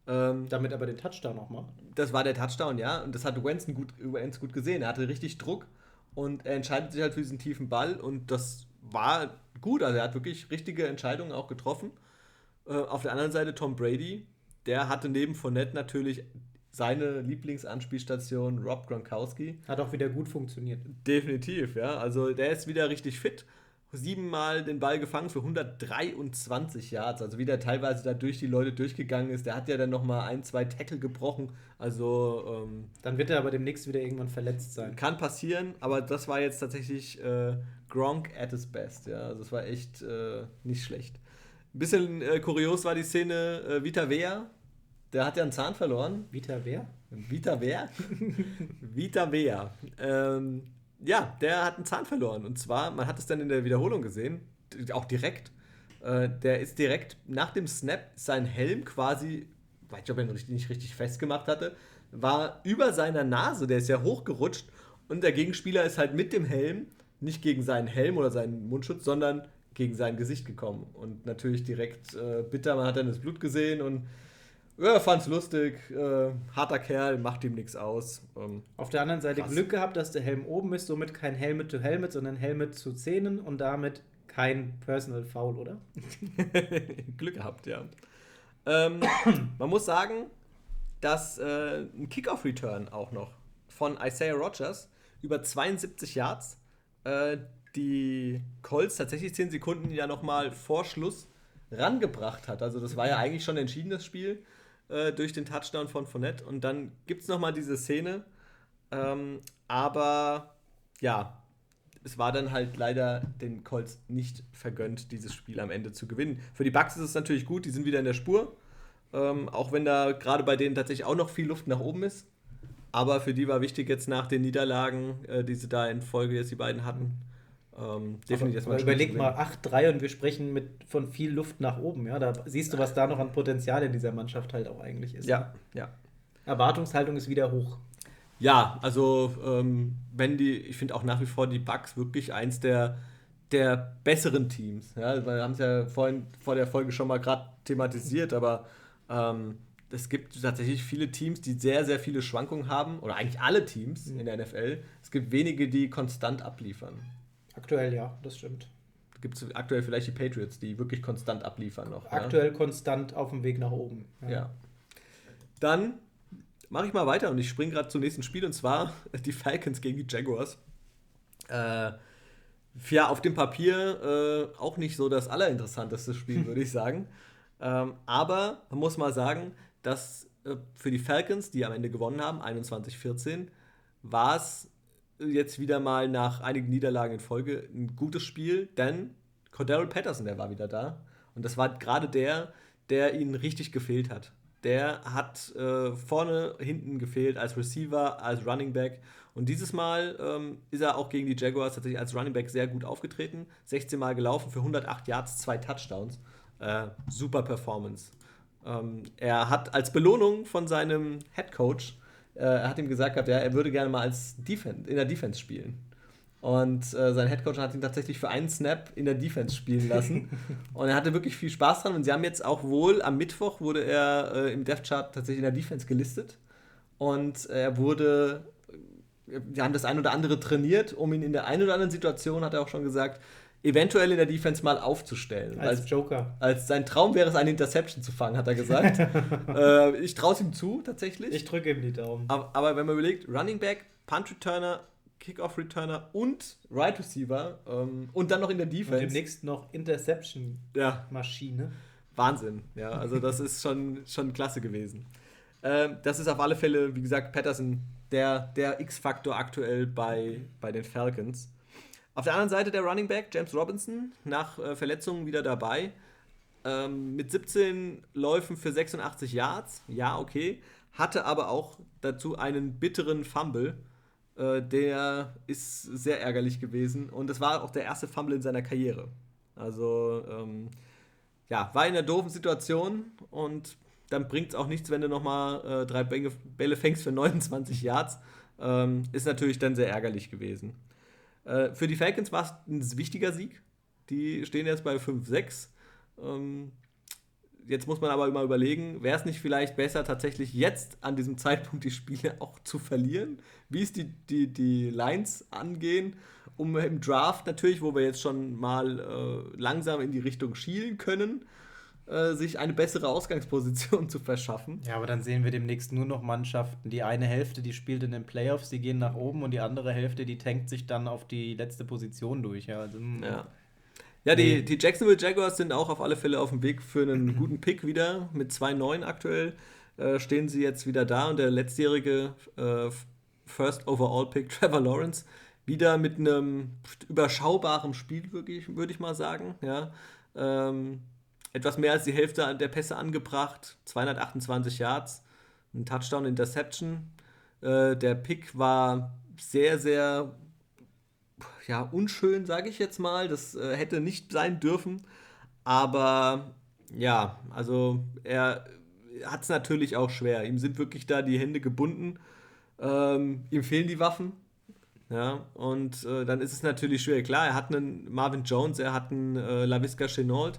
Ähm, Damit aber den Touchdown noch macht. Das war der Touchdown, ja. Und das hat Wentz gut, gut gesehen. Er hatte richtig Druck und er entscheidet sich halt für diesen tiefen Ball und das war gut. Also er hat wirklich richtige Entscheidungen auch getroffen. Äh, auf der anderen Seite Tom Brady, der hatte neben Fournette natürlich seine Lieblingsanspielstation Rob Gronkowski. Hat auch wieder gut funktioniert. Definitiv, ja. Also der ist wieder richtig fit. Siebenmal den Ball gefangen für 123 Yards. Also wie der teilweise da durch die Leute durchgegangen ist. Der hat ja dann nochmal ein, zwei Tackle gebrochen. Also. Ähm, dann wird er aber demnächst wieder irgendwann verletzt sein. Kann passieren, aber das war jetzt tatsächlich äh, Gronk at his best. Ja. Also es war echt äh, nicht schlecht. Ein bisschen äh, kurios war die Szene äh, Vita Vea. Der hat ja einen Zahn verloren. Vita Vea? Vita Vea? Vita Vea. Ähm, ja, der hat einen Zahn verloren. Und zwar, man hat es dann in der Wiederholung gesehen, auch direkt. Äh, der ist direkt nach dem Snap, sein Helm quasi, weiß ich, ob er ihn richtig, nicht richtig festgemacht hatte, war über seiner Nase, der ist ja hochgerutscht. Und der Gegenspieler ist halt mit dem Helm, nicht gegen seinen Helm oder seinen Mundschutz, sondern gegen sein Gesicht gekommen. Und natürlich direkt äh, bitter, man hat dann das Blut gesehen und ja, fand's lustig. Äh, harter Kerl, macht ihm nichts aus. Ähm, Auf der anderen Seite krass. Glück gehabt, dass der Helm oben ist, somit kein Helmet to Helmet, sondern Helmet zu Zähnen und damit kein Personal Foul, oder? Glück gehabt, ja. Ähm, man muss sagen, dass äh, ein Kickoff-Return auch noch von Isaiah Rogers über 72 Yards äh, die Colts tatsächlich 10 Sekunden ja nochmal vor Schluss rangebracht hat. Also das war ja eigentlich schon entschieden, das Spiel, äh, durch den Touchdown von Fournette. Und dann gibt es nochmal diese Szene. Ähm, aber ja, es war dann halt leider den Colts nicht vergönnt, dieses Spiel am Ende zu gewinnen. Für die Bucks ist es natürlich gut, die sind wieder in der Spur. Ähm, auch wenn da gerade bei denen tatsächlich auch noch viel Luft nach oben ist. Aber für die war wichtig jetzt nach den Niederlagen, äh, die sie da in Folge jetzt die beiden hatten. Ähm, definitiv erstmal. Überleg mal 8-3 und wir sprechen mit von viel Luft nach oben. Ja, da siehst du, was da noch an Potenzial in dieser Mannschaft halt auch eigentlich ist. Ja, ja. Erwartungshaltung ist wieder hoch. Ja, also ähm, wenn die, ich finde auch nach wie vor die Bucks wirklich eins der, der besseren Teams. Ja, wir haben es ja vorhin vor der Folge schon mal gerade thematisiert, aber ähm, es gibt tatsächlich viele Teams, die sehr, sehr viele Schwankungen haben, oder eigentlich alle Teams mhm. in der NFL. Es gibt wenige, die konstant abliefern. Aktuell ja, das stimmt. Gibt es aktuell vielleicht die Patriots, die wirklich konstant abliefern noch. Aktuell ja? konstant auf dem Weg nach oben. Ja. ja. Dann mache ich mal weiter und ich springe gerade zum nächsten Spiel und zwar die Falcons gegen die Jaguars. Äh, ja, auf dem Papier äh, auch nicht so das allerinteressanteste Spiel, würde ich sagen. Ähm, aber man muss mal sagen, dass äh, für die Falcons, die am Ende gewonnen haben, 21-14, war es jetzt wieder mal nach einigen Niederlagen in Folge ein gutes Spiel, denn Cordero Patterson, der war wieder da. Und das war gerade der, der ihnen richtig gefehlt hat. Der hat äh, vorne, hinten gefehlt als Receiver, als Running Back. Und dieses Mal ähm, ist er auch gegen die Jaguars tatsächlich als Running Back sehr gut aufgetreten. 16 Mal gelaufen für 108 Yards, zwei Touchdowns. Äh, super Performance. Ähm, er hat als Belohnung von seinem Head Coach, äh, er hat ihm gesagt, ja, er würde gerne mal als Defense, in der Defense spielen. Und äh, sein Headcoach hat ihn tatsächlich für einen Snap in der Defense spielen lassen. und er hatte wirklich viel Spaß dran. Und sie haben jetzt auch wohl, am Mittwoch wurde er äh, im Death Chart tatsächlich in der Defense gelistet. Und er wurde, wir haben das ein oder andere trainiert, um ihn in der einen oder anderen Situation, hat er auch schon gesagt, eventuell in der Defense mal aufzustellen. Als, als Joker. Als sein Traum wäre es, eine Interception zu fangen, hat er gesagt. äh, ich traue es ihm zu, tatsächlich. Ich drücke ihm die Daumen. Aber, aber, wenn man überlegt, Running Back, Punt Returner, Kickoff Returner und Right Receiver ähm, und dann noch in der Defense. Und demnächst noch Interception Maschine. Ja. Wahnsinn, ja. Also das ist schon, schon klasse gewesen. Ähm, das ist auf alle Fälle, wie gesagt, Patterson der, der X-Faktor aktuell bei, bei den Falcons. Auf der anderen Seite der Running Back, James Robinson, nach äh, Verletzungen wieder dabei. Ähm, mit 17 Läufen für 86 Yards, ja, okay. Hatte aber auch dazu einen bitteren Fumble. Äh, der ist sehr ärgerlich gewesen. Und das war auch der erste Fumble in seiner Karriere. Also, ähm, ja, war in einer doofen Situation und dann bringt es auch nichts, wenn du nochmal äh, drei Bälle fängst für 29 Yards. Ähm, ist natürlich dann sehr ärgerlich gewesen. Äh, für die Falcons war es ein wichtiger Sieg. Die stehen jetzt bei 5-6. Ähm, jetzt muss man aber immer überlegen, wäre es nicht vielleicht besser, tatsächlich jetzt an diesem Zeitpunkt die Spiele auch zu verlieren, wie es die, die, die Lines angehen, um im Draft natürlich, wo wir jetzt schon mal äh, langsam in die Richtung schielen können, äh, sich eine bessere Ausgangsposition zu verschaffen. Ja, aber dann sehen wir demnächst nur noch Mannschaften. Die eine Hälfte, die spielt in den Playoffs, die gehen nach oben und die andere Hälfte, die tankt sich dann auf die letzte Position durch. Ja, also, hm. ja. Ja, die, die Jacksonville Jaguars sind auch auf alle Fälle auf dem Weg für einen guten Pick wieder. Mit 2-9 aktuell äh, stehen sie jetzt wieder da und der letztjährige äh, First Overall Pick Trevor Lawrence wieder mit einem überschaubaren Spiel, wirklich, würde ich mal sagen. Ja. Ähm, etwas mehr als die Hälfte der Pässe angebracht, 228 Yards, ein Touchdown, Interception. Äh, der Pick war sehr, sehr ja, unschön, sage ich jetzt mal. Das äh, hätte nicht sein dürfen. Aber ja, also er hat es natürlich auch schwer. Ihm sind wirklich da die Hände gebunden. Ähm, ihm fehlen die Waffen. Ja, und äh, dann ist es natürlich schwer. Klar, er hat einen Marvin Jones, er hat einen äh, LaVisca Chenault,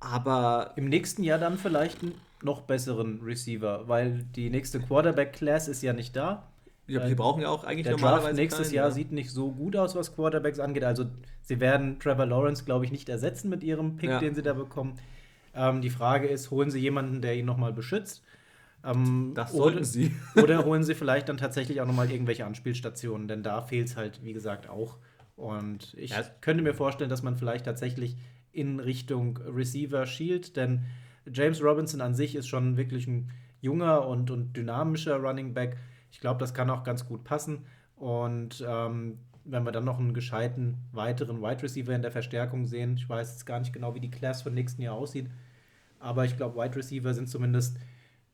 aber im nächsten Jahr dann vielleicht einen noch besseren Receiver, weil die nächste Quarterback-Class ist ja nicht da. Ja, sie brauchen ja auch eigentlich der normalerweise Draft nächstes keinen, Jahr ja. sieht nicht so gut aus, was Quarterbacks angeht. Also sie werden Trevor Lawrence, glaube ich, nicht ersetzen mit ihrem Pick, ja. den sie da bekommen. Ähm, die Frage ist, holen sie jemanden, der ihn nochmal beschützt? Ähm, das sollten oder, sie. oder holen sie vielleicht dann tatsächlich auch nochmal irgendwelche Anspielstationen, denn da fehlt es halt, wie gesagt, auch. Und ich ja. könnte mir vorstellen, dass man vielleicht tatsächlich in Richtung Receiver Shield, denn James Robinson an sich ist schon wirklich ein junger und, und dynamischer Running Back. Ich glaube, das kann auch ganz gut passen. Und ähm, wenn wir dann noch einen gescheiten weiteren Wide Receiver in der Verstärkung sehen. Ich weiß jetzt gar nicht genau, wie die Class für nächsten Jahr aussieht. Aber ich glaube, Wide Receiver sind zumindest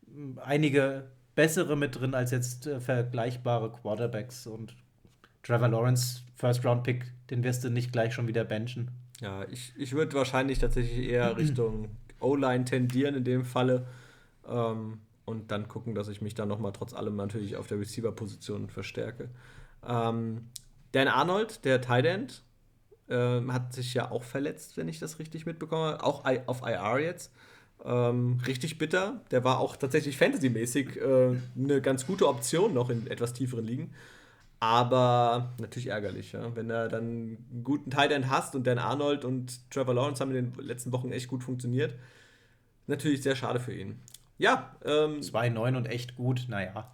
hm, einige bessere mit drin als jetzt äh, vergleichbare Quarterbacks. Und Trevor Lawrence, First Round Pick, den wirst du nicht gleich schon wieder benchen. Ja, ich, ich würde wahrscheinlich tatsächlich eher Richtung O-Line tendieren in dem Falle. Ähm, und dann gucken, dass ich mich dann nochmal trotz allem natürlich auf der Receiver-Position verstärke. Ähm, Dan Arnold, der Tight End, äh, hat sich ja auch verletzt, wenn ich das richtig mitbekomme. Auch auf IR jetzt. Ähm, richtig bitter. Der war auch tatsächlich fantasymäßig äh, eine ganz gute Option noch in etwas tieferen Ligen. Aber natürlich ärgerlich, ja? wenn du dann einen guten Tight End hast und Dan Arnold und Trevor Lawrence haben in den letzten Wochen echt gut funktioniert. Natürlich sehr schade für ihn. Ja. Ähm, 2-9 und echt gut, naja.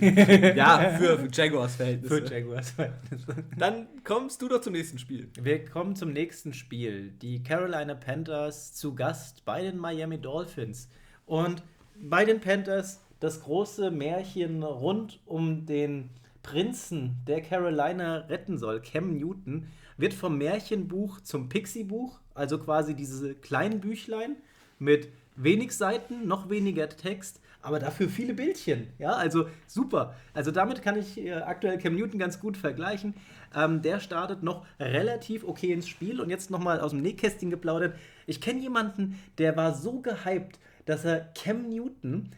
ja, für Jaguars Verhältnisse. Für Jaguars Verhältnisse. Dann kommst du doch zum nächsten Spiel. Wir kommen zum nächsten Spiel. Die Carolina Panthers zu Gast bei den Miami Dolphins. Und bei den Panthers das große Märchen rund um den Prinzen, der Carolina retten soll, Cam Newton, wird vom Märchenbuch zum Pixie-Buch, also quasi diese kleinen Büchlein mit wenig Seiten, noch weniger Text, aber dafür viele Bildchen. Ja, also super. Also damit kann ich äh, aktuell Cam Newton ganz gut vergleichen. Ähm, der startet noch relativ okay ins Spiel und jetzt nochmal aus dem Nähkästchen geplaudert. Ich kenne jemanden, der war so gehypt, dass er Cam Newton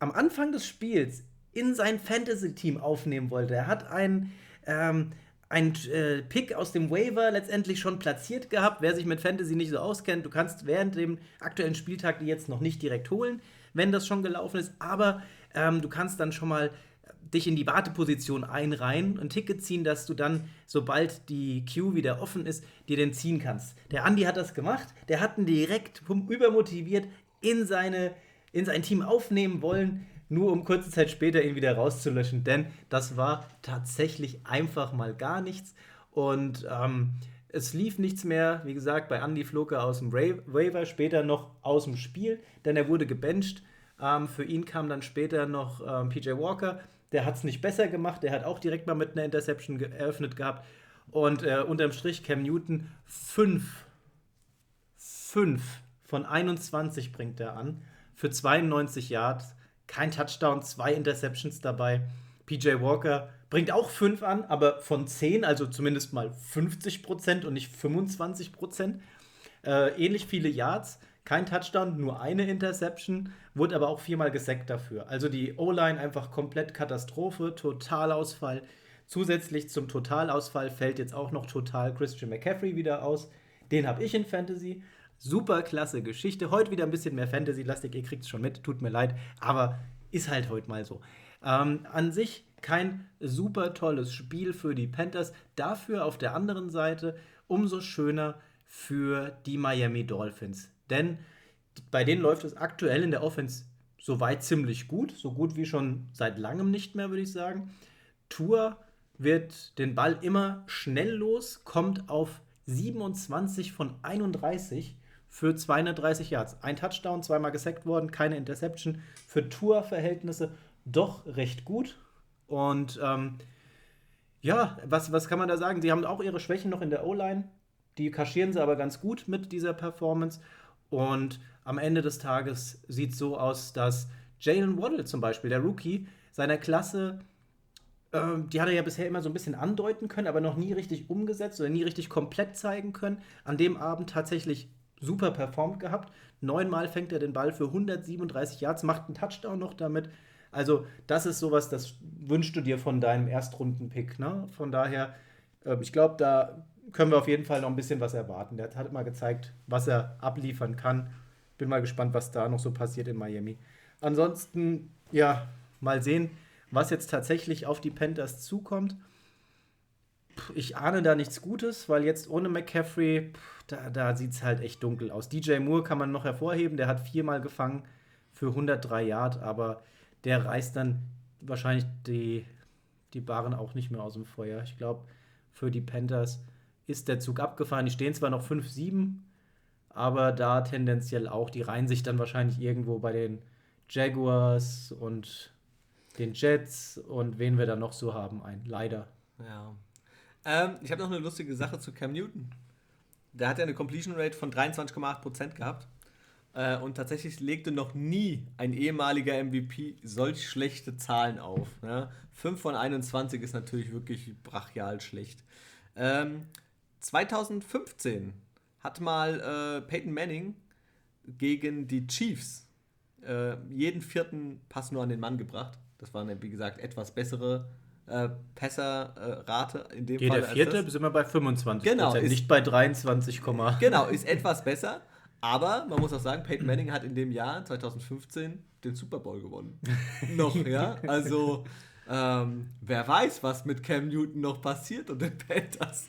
am Anfang des Spiels in sein Fantasy-Team aufnehmen wollte. Er hat einen, ähm, einen äh, Pick aus dem Waiver letztendlich schon platziert gehabt. Wer sich mit Fantasy nicht so auskennt, du kannst während dem aktuellen Spieltag die jetzt noch nicht direkt holen, wenn das schon gelaufen ist. Aber ähm, du kannst dann schon mal dich in die Warteposition einreihen, ein Ticket ziehen, dass du dann, sobald die Queue wieder offen ist, dir den ziehen kannst. Der Andi hat das gemacht, der hat ihn direkt übermotiviert in, seine, in sein Team aufnehmen wollen nur um kurze Zeit später ihn wieder rauszulöschen, denn das war tatsächlich einfach mal gar nichts. Und ähm, es lief nichts mehr, wie gesagt, bei Andy flog er aus dem Waiver, später noch aus dem Spiel, denn er wurde gebencht. Ähm, für ihn kam dann später noch ähm, PJ Walker, der hat es nicht besser gemacht, der hat auch direkt mal mit einer Interception ge eröffnet gehabt. Und äh, unterm Strich Cam Newton 5. 5 von 21 bringt er an für 92 Yards kein Touchdown, zwei Interceptions dabei. PJ Walker bringt auch fünf an, aber von zehn, also zumindest mal 50 Prozent und nicht 25 Prozent. Äh, ähnlich viele Yards, kein Touchdown, nur eine Interception, wurde aber auch viermal gesackt dafür. Also die O-Line einfach komplett Katastrophe, Totalausfall. Zusätzlich zum Totalausfall fällt jetzt auch noch total Christian McCaffrey wieder aus. Den habe ich in Fantasy. Super klasse Geschichte. Heute wieder ein bisschen mehr Fantasy-lastig, ihr kriegt es schon mit, tut mir leid, aber ist halt heute mal so. Ähm, an sich kein super tolles Spiel für die Panthers, dafür auf der anderen Seite umso schöner für die Miami Dolphins. Denn bei denen läuft es aktuell in der Offense soweit ziemlich gut, so gut wie schon seit langem nicht mehr, würde ich sagen. Tour wird den Ball immer schnell los, kommt auf 27 von 31 für 230 Yards. Ein Touchdown, zweimal gesackt worden, keine Interception. Für Tour-Verhältnisse doch recht gut. Und ähm, ja, was, was kann man da sagen? Sie haben auch ihre Schwächen noch in der O-Line. Die kaschieren sie aber ganz gut mit dieser Performance. Und am Ende des Tages sieht es so aus, dass Jalen Waddle zum Beispiel, der Rookie, seiner Klasse, äh, die hat er ja bisher immer so ein bisschen andeuten können, aber noch nie richtig umgesetzt oder nie richtig komplett zeigen können. An dem Abend tatsächlich super performt gehabt. Neunmal fängt er den Ball für 137 Yards, macht einen Touchdown noch damit. Also, das ist sowas, das wünschst du dir von deinem Erstrunden-Pick. Ne? Von daher, äh, ich glaube, da können wir auf jeden Fall noch ein bisschen was erwarten. Der hat mal gezeigt, was er abliefern kann. Bin mal gespannt, was da noch so passiert in Miami. Ansonsten, ja, mal sehen, was jetzt tatsächlich auf die Panthers zukommt ich ahne da nichts Gutes, weil jetzt ohne McCaffrey, da, da sieht es halt echt dunkel aus. DJ Moore kann man noch hervorheben, der hat viermal gefangen für 103 Yard, aber der reißt dann wahrscheinlich die, die Barren auch nicht mehr aus dem Feuer. Ich glaube, für die Panthers ist der Zug abgefahren. Die stehen zwar noch 5-7, aber da tendenziell auch. Die reihen sich dann wahrscheinlich irgendwo bei den Jaguars und den Jets und wen wir da noch so haben ein. Leider. Ja, Ähm, ich habe noch eine lustige Sache zu Cam Newton. Der hat ja eine Completion Rate von 23,8% gehabt. Äh, und tatsächlich legte noch nie ein ehemaliger MVP solch schlechte Zahlen auf. Ne? 5 von 21 ist natürlich wirklich brachial schlecht. Ähm, 2015 hat mal äh, Peyton Manning gegen die Chiefs äh, jeden vierten Pass nur an den Mann gebracht. Das war wie gesagt, etwas bessere äh, Pässerrate äh, in dem Jeder Fall. Jeder vierte sind wir bei 25 genau, ist, nicht bei 23, genau, ist etwas besser. Aber man muss auch sagen, Peyton Manning hat in dem Jahr 2015 den Super Bowl gewonnen. noch, ja. Also, ähm, wer weiß, was mit Cam Newton noch passiert und den Panthers.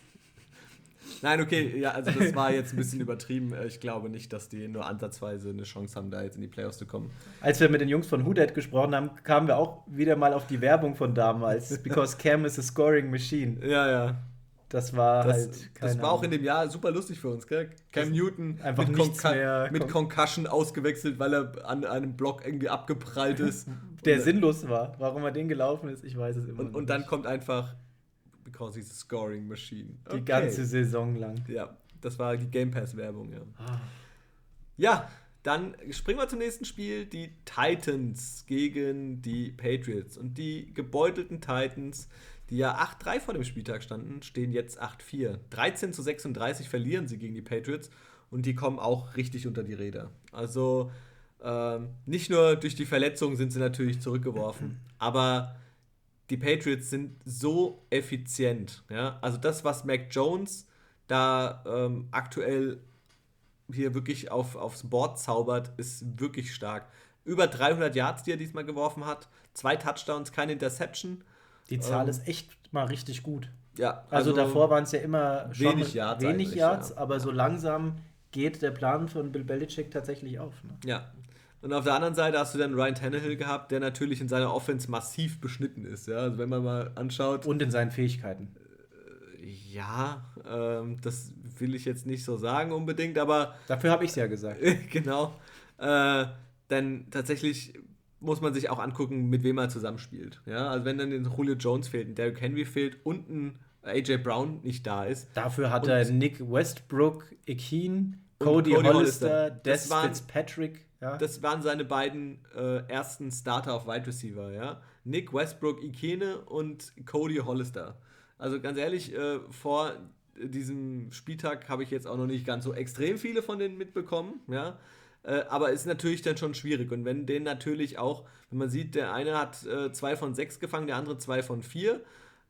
Nein, okay, ja, also das war jetzt ein bisschen übertrieben. Ich glaube nicht, dass die nur ansatzweise eine Chance haben, da jetzt in die Playoffs zu kommen. Als wir mit den Jungs von Houdet gesprochen haben, kamen wir auch wieder mal auf die Werbung von damals. Because Cam is a scoring machine. Ja, ja. Das war das, halt. Das war auch in dem Jahr super lustig für uns, gell? Cam das Newton einfach mit, Conca mit Concussion ausgewechselt, weil er an einem Block irgendwie abgeprallt ist. Der und, sinnlos war. Warum er den gelaufen ist, ich weiß es immer und, nicht. Und dann kommt einfach because he's a scoring machine. Okay. Die ganze Saison lang. Ja, das war die Game Pass Werbung, ja. Ah. Ja, dann springen wir zum nächsten Spiel. Die Titans gegen die Patriots. Und die gebeutelten Titans, die ja 8-3 vor dem Spieltag standen, stehen jetzt 8-4. 13 zu 36 verlieren sie gegen die Patriots und die kommen auch richtig unter die Räder. Also ähm, nicht nur durch die Verletzungen sind sie natürlich zurückgeworfen, aber die Patriots sind so effizient. Ja? Also das, was Mac Jones da ähm, aktuell hier wirklich auf, aufs Board zaubert, ist wirklich stark. Über 300 Yards, die er diesmal geworfen hat, zwei Touchdowns, keine Interception. Die Zahl ähm, ist echt mal richtig gut. Ja, also, also davor waren es ja immer wenig Yards, wenig Yards ja. aber so langsam geht der Plan von Bill Belichick tatsächlich auf. Ne? Ja, und auf der anderen Seite hast du dann Ryan Tannehill gehabt, der natürlich in seiner Offense massiv beschnitten ist. Ja? Also wenn man mal anschaut. Und in seinen Fähigkeiten. Äh, ja, ähm, das will ich jetzt nicht so sagen unbedingt, aber. Dafür habe ich es ja gesagt. genau. Äh, denn tatsächlich muss man sich auch angucken, mit wem er zusammenspielt. Ja? Also wenn dann Julio Jones fehlt, ein Derrick Henry fehlt und ein AJ Brown nicht da ist. Dafür hat er Nick Westbrook, Ekeen, Cody, Cody Hollister, Hollister, Des Fitzpatrick. Ja. Das waren seine beiden äh, ersten Starter auf Wide Receiver, ja. Nick Westbrook Ikene und Cody Hollister. Also ganz ehrlich, äh, vor diesem Spieltag habe ich jetzt auch noch nicht ganz so extrem viele von denen mitbekommen, ja. Äh, aber ist natürlich dann schon schwierig. Und wenn den natürlich auch, wenn man sieht, der eine hat äh, zwei von sechs gefangen, der andere zwei von vier,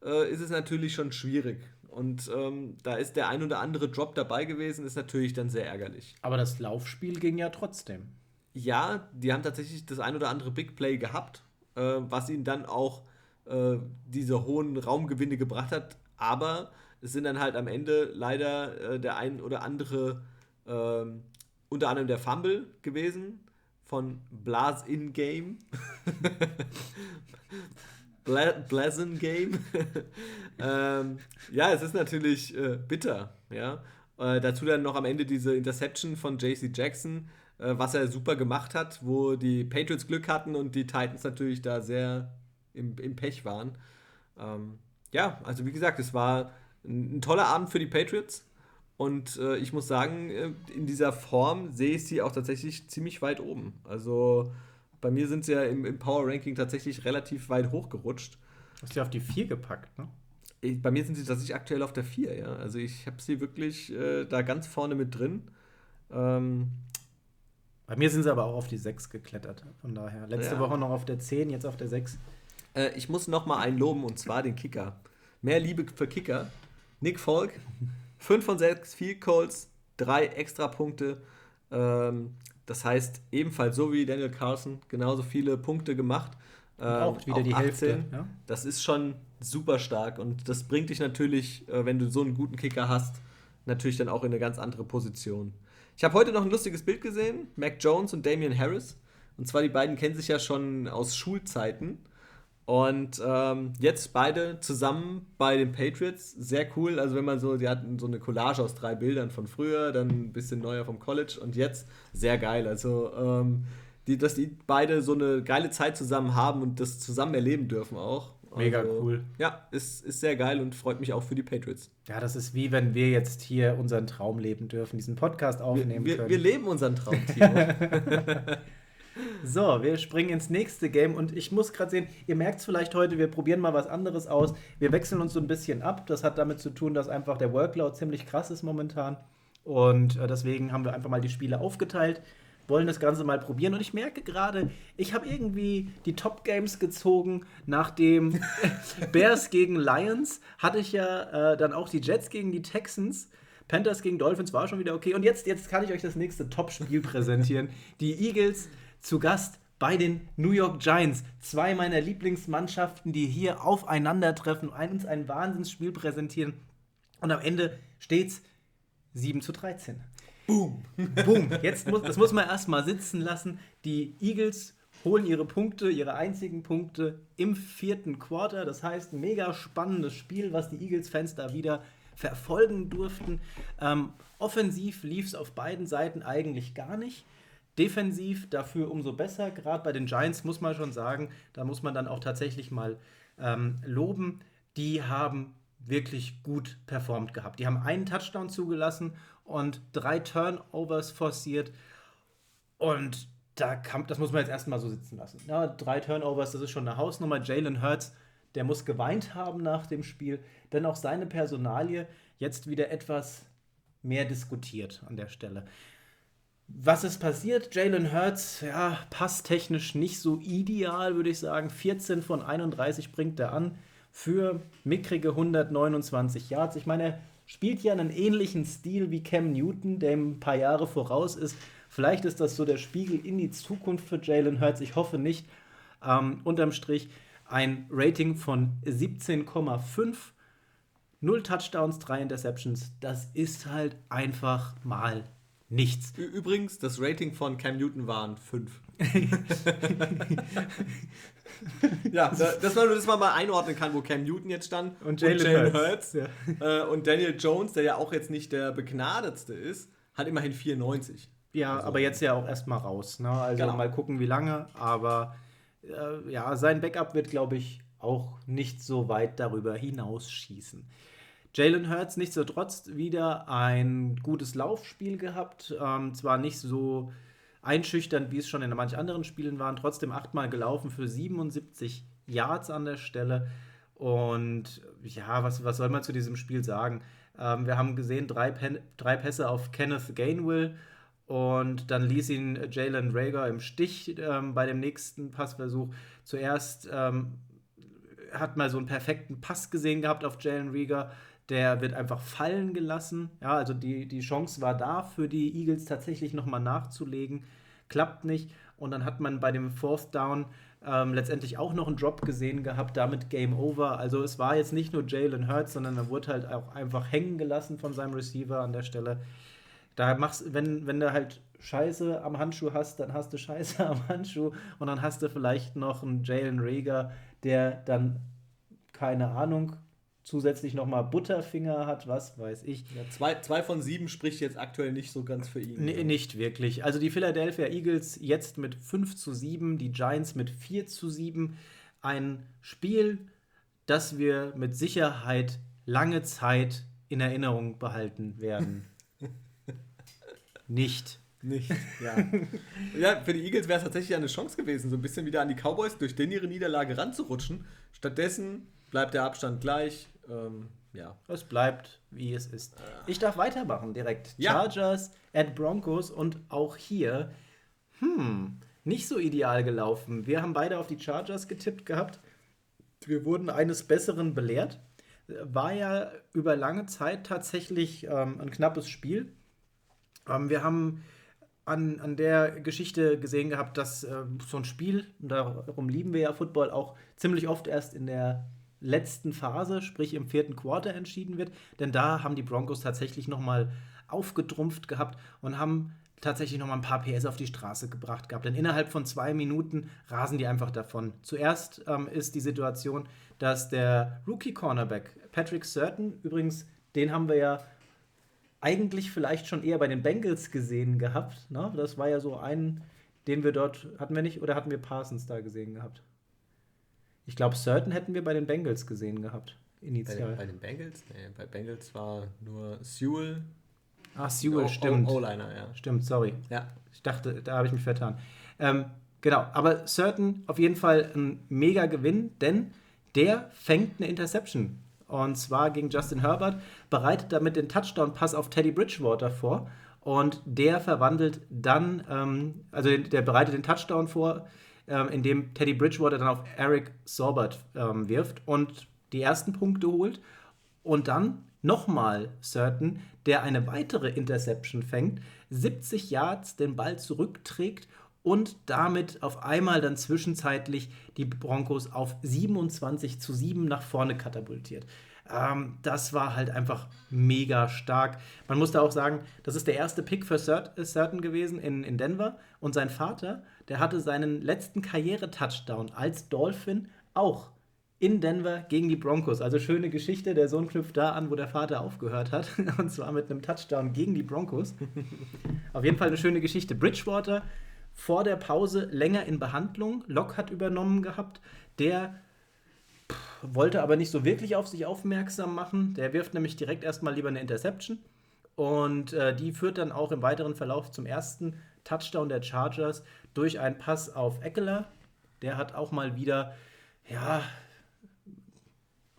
äh, ist es natürlich schon schwierig. Und ähm, da ist der ein oder andere Drop dabei gewesen, ist natürlich dann sehr ärgerlich. Aber das Laufspiel ging ja trotzdem ja, die haben tatsächlich das ein oder andere Big Play gehabt, äh, was ihnen dann auch äh, diese hohen Raumgewinne gebracht hat. Aber es sind dann halt am Ende leider äh, der ein oder andere, ähm, unter anderem der Fumble gewesen von Blas in Game. Bla Game. ähm, ja, es ist natürlich äh, bitter. Ja? Äh, dazu dann noch am Ende diese Interception von JC Jackson was er super gemacht hat, wo die Patriots Glück hatten und die Titans natürlich da sehr im, im Pech waren. Ähm, ja, also wie gesagt, es war ein, ein toller Abend für die Patriots. Und äh, ich muss sagen, äh, in dieser Form sehe ich sie auch tatsächlich ziemlich weit oben. Also bei mir sind sie ja im, im Power Ranking tatsächlich relativ weit hochgerutscht. Hast du ja auf die 4 gepackt, ne? bei mir sind sie tatsächlich aktuell auf der 4, ja. Also ich habe sie wirklich äh, da ganz vorne mit drin. Ähm, bei mir sind sie aber auch auf die 6 geklettert. Von daher. Letzte ja. Woche noch auf der 10, jetzt auf der 6. Äh, ich muss noch mal einen loben und zwar den Kicker. Mehr Liebe für Kicker. Nick Volk, 5 von 6 Field Goals, 3 Extrapunkte. Ähm, das heißt, ebenfalls so wie Daniel Carlson, genauso viele Punkte gemacht. Ähm, auch wieder die 18. Hälfte. Ja? Das ist schon super stark und das bringt dich natürlich, äh, wenn du so einen guten Kicker hast, natürlich dann auch in eine ganz andere Position. Ich habe heute noch ein lustiges Bild gesehen, Mac Jones und Damian Harris. Und zwar die beiden kennen sich ja schon aus Schulzeiten. Und ähm, jetzt beide zusammen bei den Patriots. Sehr cool. Also wenn man so, die hatten so eine Collage aus drei Bildern von früher, dann ein bisschen neuer vom College und jetzt sehr geil. Also ähm, die, dass die beide so eine geile Zeit zusammen haben und das zusammen erleben dürfen auch. Mega also, cool. Ja, ist, ist sehr geil und freut mich auch für die Patriots. Ja, das ist wie wenn wir jetzt hier unseren Traum leben dürfen, diesen Podcast aufnehmen wir, wir, können. Wir leben unseren Traum, Timo. So, wir springen ins nächste Game und ich muss gerade sehen, ihr merkt es vielleicht heute, wir probieren mal was anderes aus. Wir wechseln uns so ein bisschen ab. Das hat damit zu tun, dass einfach der Workload ziemlich krass ist momentan. Und äh, deswegen haben wir einfach mal die Spiele aufgeteilt, wollen das Ganze mal probieren. Und ich merke gerade, ich habe irgendwie die Top Games gezogen. Nach dem Bears gegen Lions hatte ich ja äh, dann auch die Jets gegen die Texans. Panthers gegen Dolphins war schon wieder okay. Und jetzt, jetzt kann ich euch das nächste Top-Spiel präsentieren. Die Eagles zu Gast bei den New York Giants. Zwei meiner Lieblingsmannschaften, die hier aufeinandertreffen, uns ein Wahnsinnsspiel präsentieren. Und am Ende steht es 7 zu 13. Boom. Boom. Jetzt muss, das muss man erstmal sitzen lassen. Die Eagles holen ihre Punkte, ihre einzigen Punkte im vierten Quarter. Das heißt, mega spannendes Spiel, was die Eagles-Fans da wieder verfolgen durften. Ähm, offensiv lief es auf beiden Seiten eigentlich gar nicht. Defensiv dafür umso besser. Gerade bei den Giants muss man schon sagen, da muss man dann auch tatsächlich mal ähm, loben. Die haben wirklich gut performt gehabt. Die haben einen Touchdown zugelassen und drei Turnovers forciert. Und da kam, das muss man jetzt erstmal so sitzen lassen. Ja, drei Turnovers, das ist schon eine Hausnummer. Jalen Hurts, der muss geweint haben nach dem Spiel, denn auch seine Personalie jetzt wieder etwas mehr diskutiert an der Stelle. Was ist passiert? Jalen Hurts, ja, passtechnisch nicht so ideal, würde ich sagen. 14 von 31 bringt er an für mickrige 129 Yards. Ich meine, er spielt ja einen ähnlichen Stil wie Cam Newton, der ein paar Jahre voraus ist. Vielleicht ist das so der Spiegel in die Zukunft für Jalen Hurts. Ich hoffe nicht. Ähm, unterm Strich ein Rating von 17,5. Null Touchdowns, drei Interceptions. Das ist halt einfach mal nichts. Übrigens, das Rating von Cam Newton waren 5. ja, dass man das mal einordnen kann, wo Cam Newton jetzt stand und Jalen Hurts. Ja. Äh, und Daniel Jones, der ja auch jetzt nicht der begnadetste ist, hat immerhin 94. Ja, also. aber jetzt ja auch erstmal raus. Ne? Also genau. mal gucken, wie lange. Aber äh, ja, sein Backup wird, glaube ich, auch nicht so weit darüber hinausschießen. Jalen Hurts nichtsdestotrotz wieder ein gutes Laufspiel gehabt. Ähm, zwar nicht so einschüchternd, wie es schon in manchen anderen Spielen waren, trotzdem achtmal gelaufen für 77 Yards an der Stelle. Und ja, was, was soll man zu diesem Spiel sagen? Ähm, wir haben gesehen, drei, drei Pässe auf Kenneth Gainwell und dann ließ ihn Jalen Rager im Stich ähm, bei dem nächsten Passversuch. Zuerst ähm, hat man so einen perfekten Pass gesehen gehabt auf Jalen Rieger der wird einfach fallen gelassen. Ja, also die, die Chance war da für die Eagles tatsächlich nochmal nachzulegen. Klappt nicht. Und dann hat man bei dem Fourth Down ähm, letztendlich auch noch einen Drop gesehen gehabt, damit Game Over. Also es war jetzt nicht nur Jalen Hurts, sondern er wurde halt auch einfach hängen gelassen von seinem Receiver an der Stelle. Da machst, wenn, wenn du halt Scheiße am Handschuh hast, dann hast du Scheiße am Handschuh und dann hast du vielleicht noch einen Jalen Rager, der dann keine Ahnung, zusätzlich nochmal Butterfinger hat, was weiß ich. Ja, zwei, zwei von sieben spricht jetzt aktuell nicht so ganz für ihn. Nee, nicht wirklich. Also die Philadelphia Eagles jetzt mit 5 zu 7, die Giants mit 4 zu 7. Ein Spiel, das wir mit Sicherheit lange Zeit in Erinnerung behalten werden. nicht. Nicht, ja. ja, für die Eagles wäre es tatsächlich eine Chance gewesen, so ein bisschen wieder an die Cowboys durch den ihre Niederlage ranzurutschen. Stattdessen bleibt der Abstand gleich. Ähm, ja. Es bleibt, wie es ist. Ich darf weitermachen direkt. Ja. Chargers at Broncos und auch hier, hm, nicht so ideal gelaufen. Wir haben beide auf die Chargers getippt gehabt. Wir wurden eines Besseren belehrt. War ja über lange Zeit tatsächlich ähm, ein knappes Spiel. Ähm, wir haben an, an der Geschichte gesehen gehabt, dass äh, so ein Spiel, darum lieben wir ja Football, auch ziemlich oft erst in der letzten Phase, sprich im vierten Quarter entschieden wird. Denn da haben die Broncos tatsächlich nochmal aufgetrumpft gehabt und haben tatsächlich nochmal ein paar PS auf die Straße gebracht gehabt. Denn innerhalb von zwei Minuten rasen die einfach davon. Zuerst ähm, ist die Situation, dass der Rookie-Cornerback Patrick Surton, übrigens, den haben wir ja eigentlich vielleicht schon eher bei den Bengals gesehen gehabt. Ne? Das war ja so ein, den wir dort, hatten wir nicht, oder hatten wir Parsons da gesehen gehabt? Ich glaube, Certain hätten wir bei den Bengals gesehen gehabt, initial. Bei, bei den Bengals? Nee, bei Bengals war nur Sewell. Ach, Sewell, stimmt. O-Liner, ja. Stimmt, sorry. Ja. Ich dachte, da habe ich mich vertan. Ähm, genau, aber Certain auf jeden Fall ein mega Gewinn, denn der fängt eine Interception. Und zwar gegen Justin Herbert, bereitet damit den Touchdown-Pass auf Teddy Bridgewater vor. Und der verwandelt dann, ähm, also der bereitet den Touchdown vor, ähm, indem Teddy Bridgewater dann auf Eric Sorbert ähm, wirft und die ersten Punkte holt. Und dann nochmal Certain, der eine weitere Interception fängt, 70 Yards den Ball zurückträgt und damit auf einmal dann zwischenzeitlich die Broncos auf 27 zu 7 nach vorne katapultiert. Ähm, das war halt einfach mega stark. Man muss da auch sagen, das ist der erste Pick für Certain gewesen in, in Denver und sein Vater, der hatte seinen letzten Karriere-Touchdown als Dolphin auch in Denver gegen die Broncos. Also schöne Geschichte. Der Sohn knüpft da an, wo der Vater aufgehört hat. Und zwar mit einem Touchdown gegen die Broncos. Auf jeden Fall eine schöne Geschichte. Bridgewater vor der Pause länger in Behandlung. Locke hat übernommen gehabt. Der wollte aber nicht so wirklich auf sich aufmerksam machen. Der wirft nämlich direkt erstmal lieber eine Interception. Und äh, die führt dann auch im weiteren Verlauf zum ersten Touchdown der Chargers durch einen Pass auf Eckler. Der hat auch mal wieder, ja,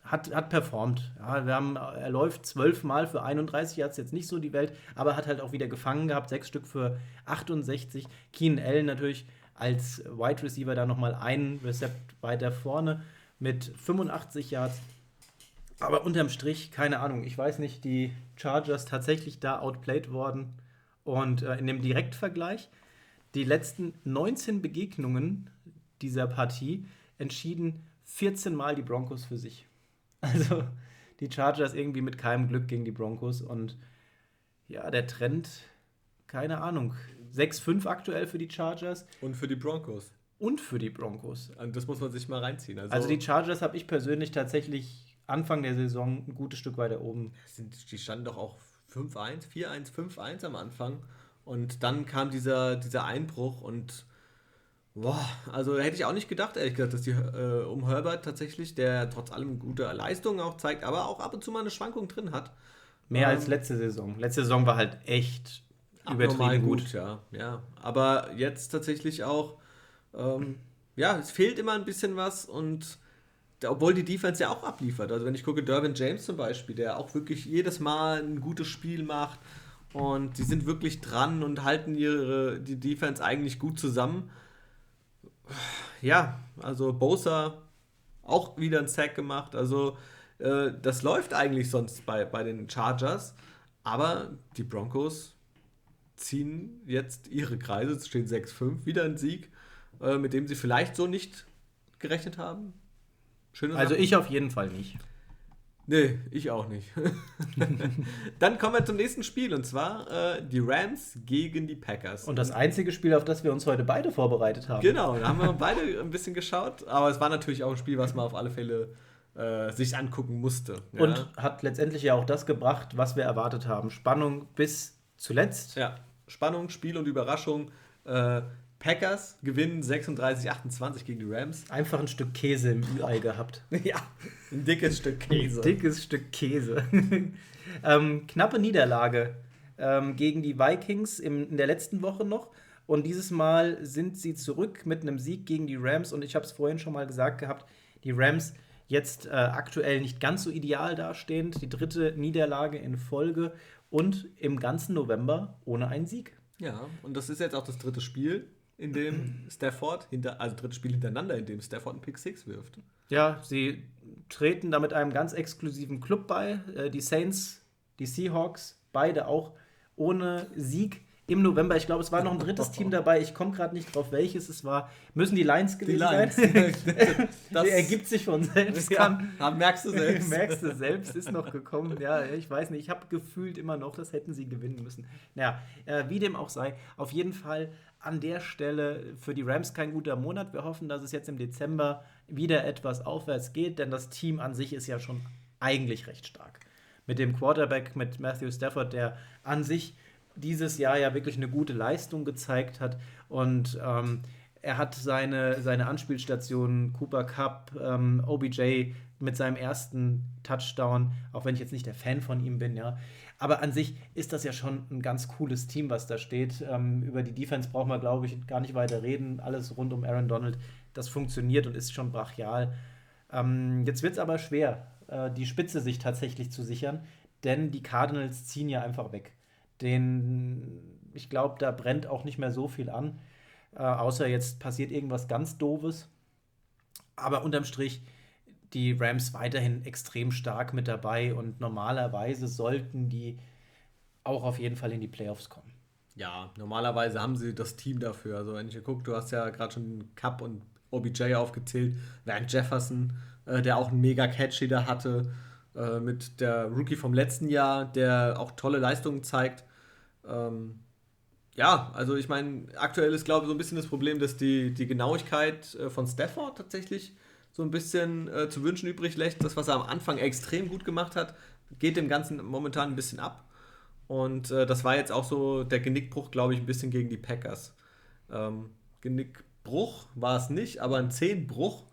hat, hat performt. Ja, wir haben, er läuft zwölfmal für 31 Yards, jetzt nicht so die Welt, aber hat halt auch wieder gefangen gehabt, sechs Stück für 68. Keenan Allen natürlich als Wide Receiver da nochmal einen Rezept weiter vorne mit 85 Yards. Aber unterm Strich, keine Ahnung, ich weiß nicht, die Chargers tatsächlich da outplayed worden. Und äh, in dem Direktvergleich, die letzten 19 Begegnungen dieser Partie entschieden 14 Mal die Broncos für sich. Also die Chargers irgendwie mit keinem Glück gegen die Broncos und ja, der Trend, keine Ahnung. 6-5 aktuell für die Chargers. Und für die Broncos. Und für die Broncos. Das muss man sich mal reinziehen. Also, also die Chargers habe ich persönlich tatsächlich Anfang der Saison ein gutes Stück weiter oben. Die standen doch auch 5-1, 4-1, 5-1 am Anfang. Und dann kam dieser, dieser Einbruch und Boah, also hätte ich auch nicht gedacht, ehrlich gesagt, dass die äh, um Herbert tatsächlich, der trotz allem gute Leistungen auch zeigt, aber auch ab und zu mal eine Schwankung drin hat. Mehr ähm, als letzte Saison. Letzte Saison war halt echt übertrieben gut. gut. Ja, ja. Aber jetzt tatsächlich auch, ähm, ja, es fehlt immer ein bisschen was und obwohl die Defense ja auch abliefert. Also wenn ich gucke, Derwin James zum Beispiel, der auch wirklich jedes Mal ein gutes Spiel macht und sie sind wirklich dran und halten ihre die Defense eigentlich gut zusammen ja, also Bosa auch wieder ein Sack gemacht. Also äh, das läuft eigentlich sonst bei, bei den Chargers. Aber die Broncos ziehen jetzt ihre Kreise, es steht 6-5, wieder ein Sieg, äh, mit dem sie vielleicht so nicht gerechnet haben. Schöne also ich auf jeden Fall nicht. Nee, ich auch nicht. Dann kommen wir zum nächsten Spiel und zwar äh, die Rams gegen die Packers. Und das einzige Spiel, auf das wir uns heute beide vorbereitet haben. Genau, da haben wir beide ein bisschen geschaut, aber es war natürlich auch ein Spiel, was man auf alle Fälle äh, sich angucken musste. Ja. Und hat letztendlich ja auch das gebracht, was wir erwartet haben. Spannung bis zuletzt. Ja, Spannung, Spiel und Überraschung. Äh, Packers gewinnen 36-28 gegen die Rams. Einfach ein Stück Käse im Ü-Ei gehabt. ja, ein dickes Stück Käse. Ein dickes Stück Käse. ähm, knappe Niederlage ähm, gegen die Vikings im, in der letzten Woche noch. Und dieses Mal sind sie zurück mit einem Sieg gegen die Rams. Und ich habe es vorhin schon mal gesagt gehabt, die Rams jetzt äh, aktuell nicht ganz so ideal dastehend. Die dritte Niederlage in Folge und im ganzen November ohne einen Sieg. Ja, und das ist jetzt auch das dritte Spiel in dem Stafford, hinter, also drittes Spiel hintereinander, in dem Stafford einen Pick 6 wirft. Ja, sie treten da mit einem ganz exklusiven Club bei. Äh, die Saints, die Seahawks, beide auch ohne Sieg im November. Ich glaube, es war noch ein drittes Team dabei. Ich komme gerade nicht drauf, welches es war. Müssen die Lions gewesen die Lions. sein? das ergibt sich von selbst. Ja, merkst du selbst. merkst du selbst, ist noch gekommen. Ja, ich weiß nicht. Ich habe gefühlt immer noch, das hätten sie gewinnen müssen. Naja, äh, wie dem auch sei. Auf jeden Fall an der Stelle für die Rams kein guter Monat. Wir hoffen, dass es jetzt im Dezember wieder etwas aufwärts geht, denn das Team an sich ist ja schon eigentlich recht stark. Mit dem Quarterback, mit Matthew Stafford, der an sich dieses Jahr ja wirklich eine gute Leistung gezeigt hat. Und ähm, er hat seine, seine Anspielstationen, Cooper Cup, ähm, OBJ mit seinem ersten Touchdown, auch wenn ich jetzt nicht der Fan von ihm bin, ja. Aber an sich ist das ja schon ein ganz cooles Team, was da steht. Ähm, über die Defense brauchen wir, glaube ich, gar nicht weiter reden. Alles rund um Aaron Donald, das funktioniert und ist schon brachial. Ähm, jetzt wird es aber schwer, äh, die Spitze sich tatsächlich zu sichern, denn die Cardinals ziehen ja einfach weg. Den, ich glaube, da brennt auch nicht mehr so viel an. Äh, außer jetzt passiert irgendwas ganz Doofes. Aber unterm Strich, die Rams weiterhin extrem stark mit dabei und normalerweise sollten die auch auf jeden Fall in die Playoffs kommen. Ja, normalerweise haben sie das Team dafür. Also wenn ich gucke, du hast ja gerade schon Cup und OBJ aufgezählt, Van Jefferson, äh, der auch einen mega Catch da hatte, äh, mit der Rookie vom letzten Jahr, der auch tolle Leistungen zeigt. Ähm, ja, also ich meine, aktuell ist, glaube ich, so ein bisschen das Problem, dass die, die Genauigkeit äh, von Stafford tatsächlich so ein bisschen äh, zu wünschen übrig lässt. Das, was er am Anfang extrem gut gemacht hat, geht dem Ganzen momentan ein bisschen ab. Und äh, das war jetzt auch so der Genickbruch, glaube ich, ein bisschen gegen die Packers. Ähm, Genickbruch war es nicht, aber ein Zehnbruch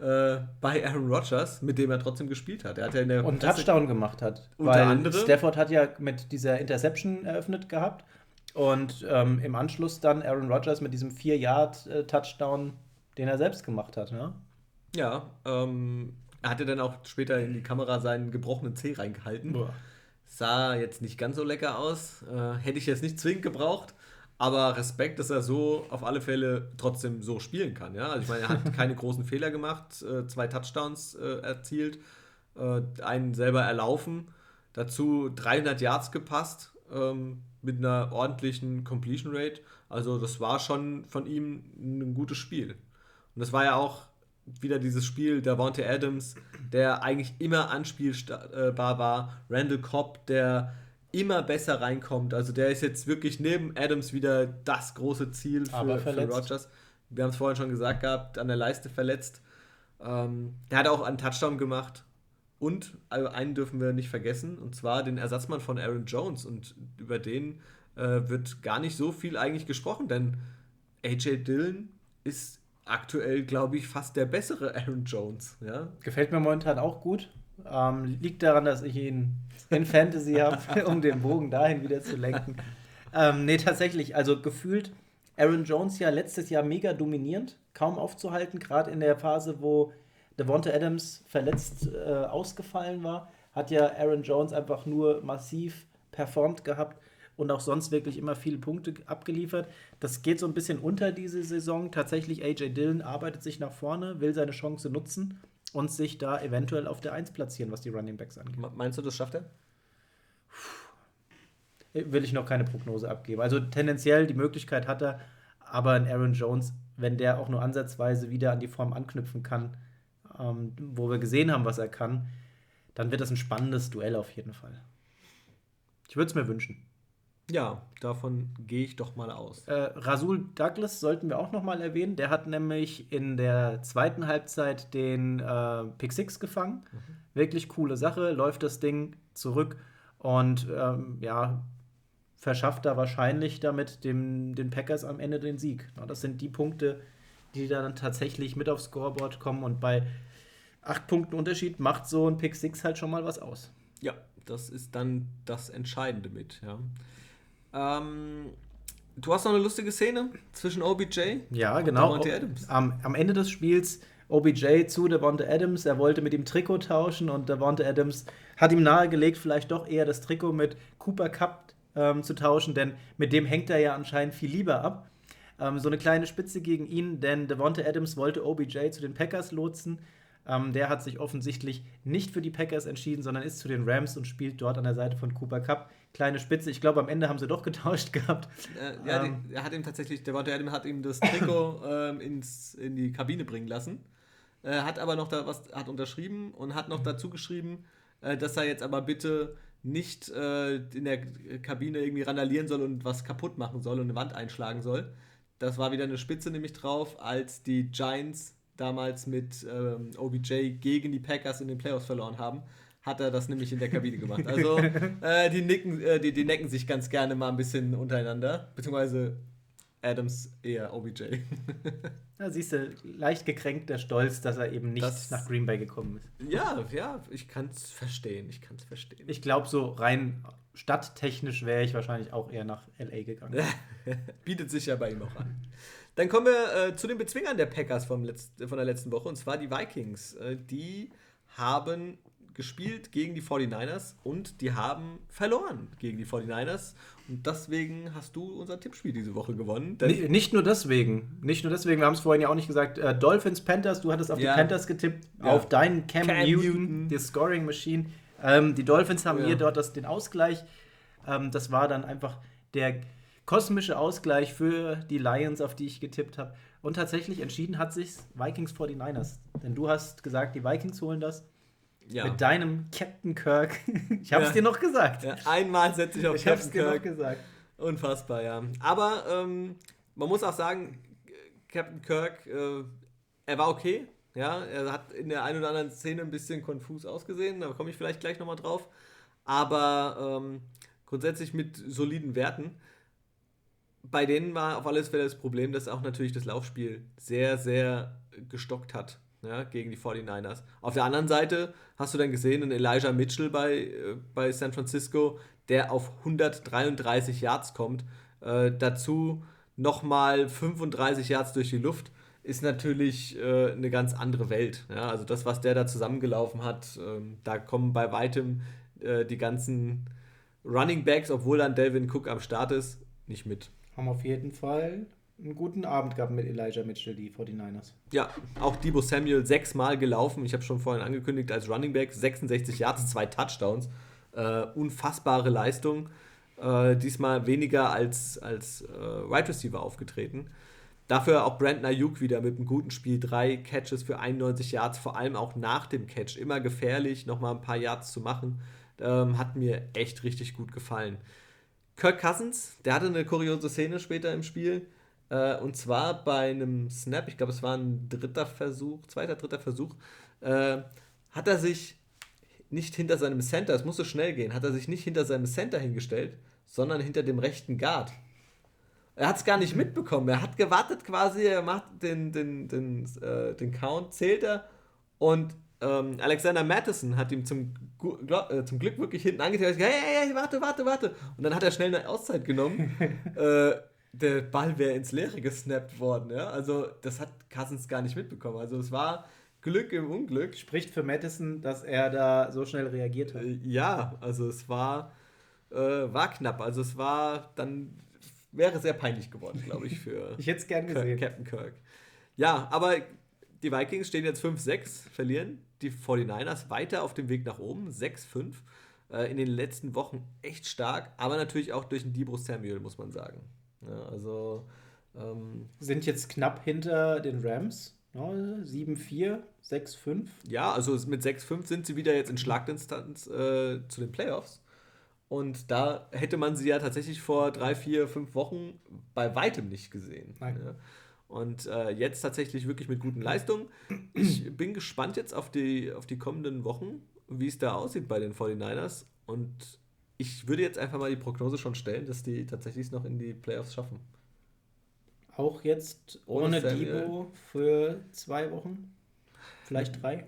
äh, bei Aaron Rodgers, mit dem er trotzdem gespielt hat. Er hat ja in der und Touchdown gemacht hat. Unter weil anderem. Stafford hat ja mit dieser Interception eröffnet gehabt und ähm, im Anschluss dann Aaron Rodgers mit diesem 4-Yard-Touchdown, den er selbst gemacht hat. Ne? Ja, ähm, er hatte dann auch später in die Kamera seinen gebrochenen Zeh reingehalten. Boah. Sah jetzt nicht ganz so lecker aus. Äh, hätte ich jetzt nicht zwingend gebraucht. Aber Respekt, dass er so auf alle Fälle trotzdem so spielen kann. Ja? Also ich meine, er hat keine großen Fehler gemacht, äh, zwei Touchdowns äh, erzielt, äh, einen selber erlaufen, dazu 300 Yards gepasst. Ähm, mit einer ordentlichen Completion Rate. Also das war schon von ihm ein gutes Spiel. Und das war ja auch wieder dieses Spiel der Davante Adams, der eigentlich immer anspielbar war. Randall Cobb, der immer besser reinkommt. Also der ist jetzt wirklich neben Adams wieder das große Ziel für, für Rogers. Wir haben es vorhin schon gesagt gehabt, an der Leiste verletzt. Ähm, der hat auch einen Touchdown gemacht. Und also einen dürfen wir nicht vergessen, und zwar den Ersatzmann von Aaron Jones. Und über den äh, wird gar nicht so viel eigentlich gesprochen, denn AJ Dillon ist aktuell, glaube ich, fast der bessere Aaron Jones. Ja? Gefällt mir momentan auch gut. Ähm, liegt daran, dass ich ihn in Fantasy habe, um den Bogen dahin wieder zu lenken. Ähm, nee, tatsächlich, also gefühlt Aaron Jones ja letztes Jahr mega dominierend, kaum aufzuhalten, gerade in der Phase, wo Devonta Adams verletzt äh, ausgefallen war, hat ja Aaron Jones einfach nur massiv performt gehabt und auch sonst wirklich immer viele Punkte abgeliefert. Das geht so ein bisschen unter diese Saison. Tatsächlich AJ Dillon arbeitet sich nach vorne, will seine Chance nutzen und sich da eventuell auf der 1 platzieren, was die Running Backs angeht. Meinst du, das schafft er? Will ich noch keine Prognose abgeben. Also tendenziell die Möglichkeit hat er, aber ein Aaron Jones, wenn der auch nur ansatzweise wieder an die Form anknüpfen kann, ähm, wo wir gesehen haben, was er kann, dann wird das ein spannendes Duell auf jeden Fall. Ich würde es mir wünschen. Ja, davon gehe ich doch mal aus. Äh, Rasul Douglas sollten wir auch noch mal erwähnen. Der hat nämlich in der zweiten Halbzeit den äh, Pick Six gefangen. Mhm. Wirklich coole Sache. Läuft das Ding zurück und ähm, ja, verschafft da wahrscheinlich damit dem, den Packers am Ende den Sieg. Das sind die Punkte, die dann tatsächlich mit aufs Scoreboard kommen und bei acht Punkten Unterschied macht so ein Pick Six halt schon mal was aus. Ja, das ist dann das Entscheidende mit, ja. Ähm, du hast noch eine lustige Szene zwischen OBJ ja, genau. und Adams. Am, am Ende des Spiels OBJ zu Devonta Adams. Er wollte mit ihm Trikot tauschen und Devonta Adams hat ihm nahegelegt, vielleicht doch eher das Trikot mit Cooper Cup ähm, zu tauschen, denn mit dem hängt er ja anscheinend viel lieber ab. Ähm, so eine kleine Spitze gegen ihn, denn Devonta Adams wollte OBJ zu den Packers lotsen. Ähm, der hat sich offensichtlich nicht für die Packers entschieden, sondern ist zu den Rams und spielt dort an der Seite von Cooper Cup. Kleine Spitze. Ich glaube, am Ende haben sie doch getauscht gehabt. Äh, ja, ähm, die, er hat ihm tatsächlich, der Walter Adam hat ihm das Trikot ähm, ins, in die Kabine bringen lassen. Äh, hat aber noch da was, hat unterschrieben und hat noch dazu geschrieben, äh, dass er jetzt aber bitte nicht äh, in der Kabine irgendwie randalieren soll und was kaputt machen soll und eine Wand einschlagen soll. Das war wieder eine Spitze nämlich drauf, als die Giants damals mit ähm, OBJ gegen die Packers in den Playoffs verloren haben, hat er das nämlich in der Kabine gemacht. Also äh, die, nicken, äh, die, die necken sich ganz gerne mal ein bisschen untereinander, beziehungsweise Adams eher OBJ. Da siehst du, leicht gekränkt der Stolz, dass er eben nicht das, nach Green Bay gekommen ist. Ja, ja, ich kann es verstehen. Ich kann es verstehen. Ich glaube, so rein stadttechnisch wäre ich wahrscheinlich auch eher nach LA gegangen. Bietet sich ja bei ihm auch an. Dann kommen wir äh, zu den Bezwingern der Packers vom Letz von der letzten Woche, und zwar die Vikings. Äh, die haben gespielt gegen die 49ers und die haben verloren gegen die 49ers. Und deswegen hast du unser Tippspiel diese Woche gewonnen. nicht nur deswegen. Nicht nur deswegen. Wir haben es vorhin ja auch nicht gesagt. Äh, Dolphins, Panthers, du hattest auf ja. die Panthers getippt. Ja. Auf deinen Cam, Cam Newton, Newton, die Scoring Machine. Ähm, die Dolphins haben ja. hier dort das, den Ausgleich. Ähm, das war dann einfach der kosmische Ausgleich für die Lions, auf die ich getippt habe. Und tatsächlich entschieden hat sich Vikings 49ers. Denn du hast gesagt, die Vikings holen das. Ja. Mit deinem Captain Kirk. ich habe es ja. dir noch gesagt. Ja, einmal setze ich auf ich Captain Kirk. Ich habe es dir noch gesagt. Unfassbar, ja. Aber ähm, man muss auch sagen, Captain Kirk, äh, er war okay. Ja, er hat in der einen oder anderen Szene ein bisschen konfus ausgesehen. Da komme ich vielleicht gleich nochmal drauf. Aber ähm, grundsätzlich mit soliden Werten. Bei denen war auf alles Fälle das Problem, dass auch natürlich das Laufspiel sehr, sehr gestockt hat ja, gegen die 49ers. Auf der anderen Seite hast du dann gesehen, einen Elijah Mitchell bei, äh, bei San Francisco, der auf 133 Yards kommt. Äh, dazu nochmal 35 Yards durch die Luft. Ist natürlich äh, eine ganz andere Welt. Ja? Also das, was der da zusammengelaufen hat, ähm, da kommen bei weitem äh, die ganzen Running Backs, obwohl dann Delvin Cook am Start ist, nicht mit. Haben auf jeden Fall einen guten Abend gehabt mit Elijah Mitchell, die 49ers. Ja, auch Debo Samuel sechsmal gelaufen. Ich habe schon vorhin angekündigt, als Running Back 66 Yards, zwei Touchdowns. Äh, unfassbare Leistung. Äh, diesmal weniger als, als äh, Wide Receiver aufgetreten. Dafür auch Brandon Ayuk wieder mit einem guten Spiel. Drei Catches für 91 Yards, vor allem auch nach dem Catch. Immer gefährlich, nochmal ein paar Yards zu machen. Ähm, hat mir echt richtig gut gefallen. Kirk Cousins, der hatte eine kuriose Szene später im Spiel. Äh, und zwar bei einem Snap, ich glaube, es war ein dritter Versuch, zweiter, dritter Versuch, äh, hat er sich nicht hinter seinem Center, es musste schnell gehen, hat er sich nicht hinter seinem Center hingestellt, sondern hinter dem rechten Guard. Er hat es gar nicht mitbekommen. Er hat gewartet quasi, er macht den, den, den, äh, den Count, zählt er und ähm, Alexander Madison hat ihm zum, äh, zum Glück wirklich hinten angetätigt, hey, hey, hey, warte, warte, warte. Und dann hat er schnell eine Auszeit genommen. äh, der Ball wäre ins Leere gesnappt worden. Ja? Also das hat Cousins gar nicht mitbekommen. Also es war Glück im Unglück. Spricht für Madison, dass er da so schnell reagiert hat. Äh, ja, also es war, äh, war knapp. Also es war dann, wäre sehr peinlich geworden, glaube ich, für ich hätte gern gesehen. Captain Kirk. Ja, aber die Vikings stehen jetzt 5-6, verlieren. Die 49ers weiter auf dem Weg nach oben, 6-5. Äh, in den letzten Wochen echt stark, aber natürlich auch durch den Debo Samuel, muss man sagen. Ja, also ähm, sind jetzt knapp hinter den Rams. Ne? 7-4, 6-5. Ja, also mit 6-5 sind sie wieder jetzt in Schlagdistanz äh, zu den Playoffs. Und da hätte man sie ja tatsächlich vor drei, vier, fünf Wochen bei weitem nicht gesehen. Ja. Und äh, jetzt tatsächlich wirklich mit guten Leistungen. Ich bin gespannt jetzt auf die, auf die kommenden Wochen, wie es da aussieht bei den 49ers. Und ich würde jetzt einfach mal die Prognose schon stellen, dass die tatsächlich noch in die Playoffs schaffen. Auch jetzt ohne, ohne Debo für zwei Wochen? Vielleicht drei?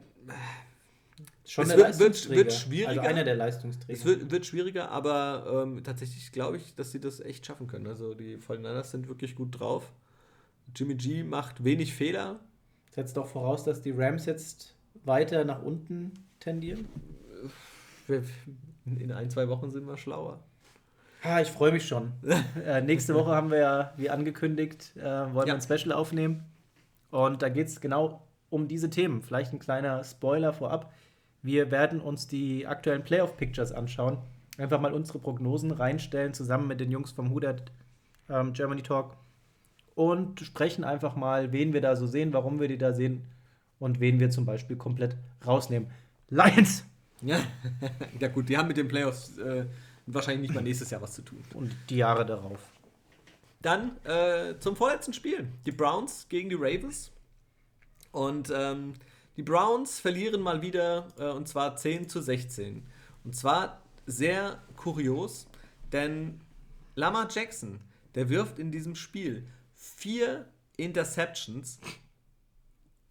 Schon es wird, wird, wird, schwieriger. Also einer der Leistungsträger. Es wird, wird schwieriger, aber ähm, tatsächlich glaube ich, dass sie das echt schaffen können. Also die 49ers sind wirklich gut drauf. Jimmy G macht wenig Fehler. Setzt doch voraus, dass die Rams jetzt weiter nach unten tendieren in ein, zwei Wochen sind wir schlauer. Ah, ich freue mich schon. äh, nächste Woche haben wir ja, wie angekündigt, äh, wollen ja. wir ein Special aufnehmen. Und da geht es genau um diese Themen. Vielleicht ein kleiner Spoiler vorab. Wir werden uns die aktuellen Playoff-Pictures anschauen. Einfach mal unsere Prognosen reinstellen, zusammen mit den Jungs vom Hudat ähm, Germany Talk. Und sprechen einfach mal, wen wir da so sehen, warum wir die da sehen und wen wir zum Beispiel komplett rausnehmen. Lions! Ja, ja gut, die haben mit den Playoffs äh, wahrscheinlich nicht mal nächstes Jahr was zu tun. Und die Jahre darauf. Dann äh, zum vorletzten Spiel. Die Browns gegen die Ravens. Und ähm, die Browns verlieren mal wieder, äh, und zwar 10 zu 16. Und zwar sehr kurios, denn Lamar Jackson, der wirft in diesem Spiel vier Interceptions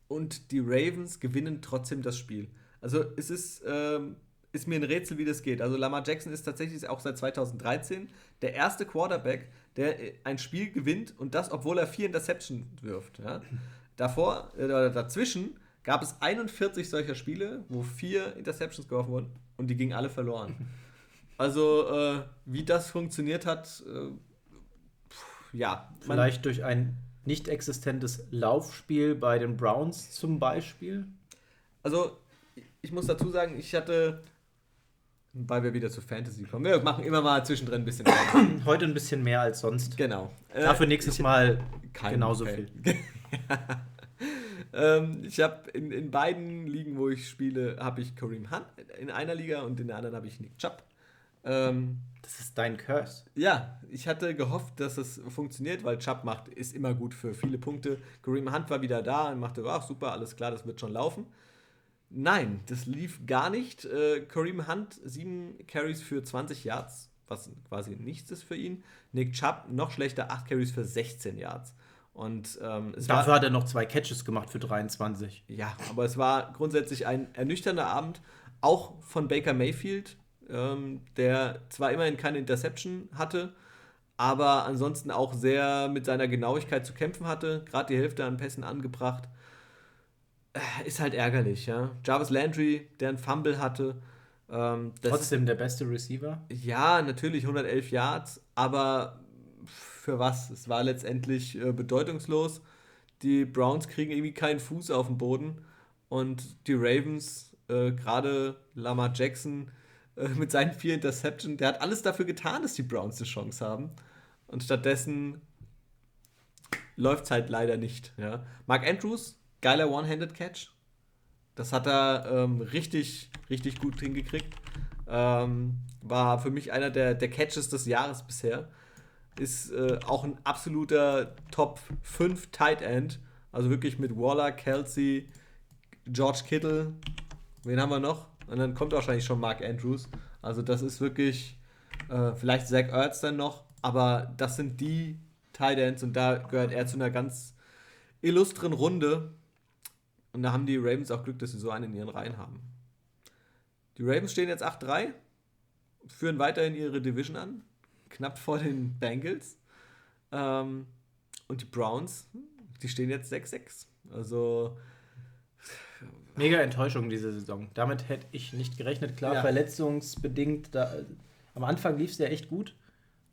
und die Ravens gewinnen trotzdem das Spiel. Also es ist, ähm, ist mir ein Rätsel, wie das geht. Also Lamar Jackson ist tatsächlich auch seit 2013 der erste Quarterback, der äh, ein Spiel gewinnt und das, obwohl er vier Interceptions wirft. Ja? Davor, äh, dazwischen gab es 41 solcher Spiele, wo vier Interceptions geworfen wurden und die gingen alle verloren. Also, äh, wie das funktioniert hat, äh, pff, ja. Vielleicht durch ein nicht existentes Laufspiel bei den Browns zum Beispiel? Also, ich muss dazu sagen, ich hatte, weil wir wieder zu Fantasy kommen, wir machen immer mal zwischendrin ein bisschen mehr. Heute ein bisschen mehr als sonst. Genau. Dafür nächstes ich, Mal genauso Fan. viel. ähm, ich habe in, in beiden Ligen, wo ich spiele, habe ich Kareem Hunt in einer Liga und in der anderen habe ich Nick Chubb. Ähm, das ist dein Curse. Ja, ich hatte gehofft, dass es funktioniert, weil Chubb macht, ist immer gut für viele Punkte. Kareem Hunt war wieder da und machte, ach super, alles klar, das wird schon laufen. Nein, das lief gar nicht. Äh, Kareem Hunt, sieben Carries für 20 Yards, was quasi nichts ist für ihn. Nick Chubb, noch schlechter, acht Carries für 16 Yards. Und ähm, Dafür war, hat er noch zwei Catches gemacht für 23. Ja, aber es war grundsätzlich ein ernüchternder Abend, auch von Baker Mayfield, ähm, der zwar immerhin keine Interception hatte, aber ansonsten auch sehr mit seiner Genauigkeit zu kämpfen hatte, gerade die Hälfte an Pässen angebracht. Äh, ist halt ärgerlich, ja. Jarvis Landry, der ein Fumble hatte. Ähm, Trotzdem der beste Receiver? Ja, natürlich 111 Yards, aber für was? Es war letztendlich äh, bedeutungslos. Die Browns kriegen irgendwie keinen Fuß auf den Boden und die Ravens, äh, gerade Lamar Jackson, äh, mit seinen vier Interceptions, der hat alles dafür getan, dass die Browns eine Chance haben. Und stattdessen läuft es halt leider nicht. Ja. Mark Andrews, geiler One-Handed-Catch. Das hat er ähm, richtig, richtig gut hingekriegt. Ähm, war für mich einer der, der Catches des Jahres bisher. Ist äh, auch ein absoluter Top 5 Tight End. Also wirklich mit Waller, Kelsey, George Kittle. Wen haben wir noch? Und dann kommt wahrscheinlich schon Mark Andrews. Also das ist wirklich, äh, vielleicht Zach Ertz dann noch, aber das sind die Tight Ends und da gehört er zu einer ganz illustren Runde. Und da haben die Ravens auch Glück, dass sie so einen in ihren Reihen haben. Die Ravens stehen jetzt 8-3, führen weiterhin ihre Division an, knapp vor den Bengals. Ähm, und die Browns, die stehen jetzt 6-6. Also Mega Enttäuschung diese Saison. Damit hätte ich nicht gerechnet. Klar, ja. verletzungsbedingt. Da, am Anfang lief es ja echt gut.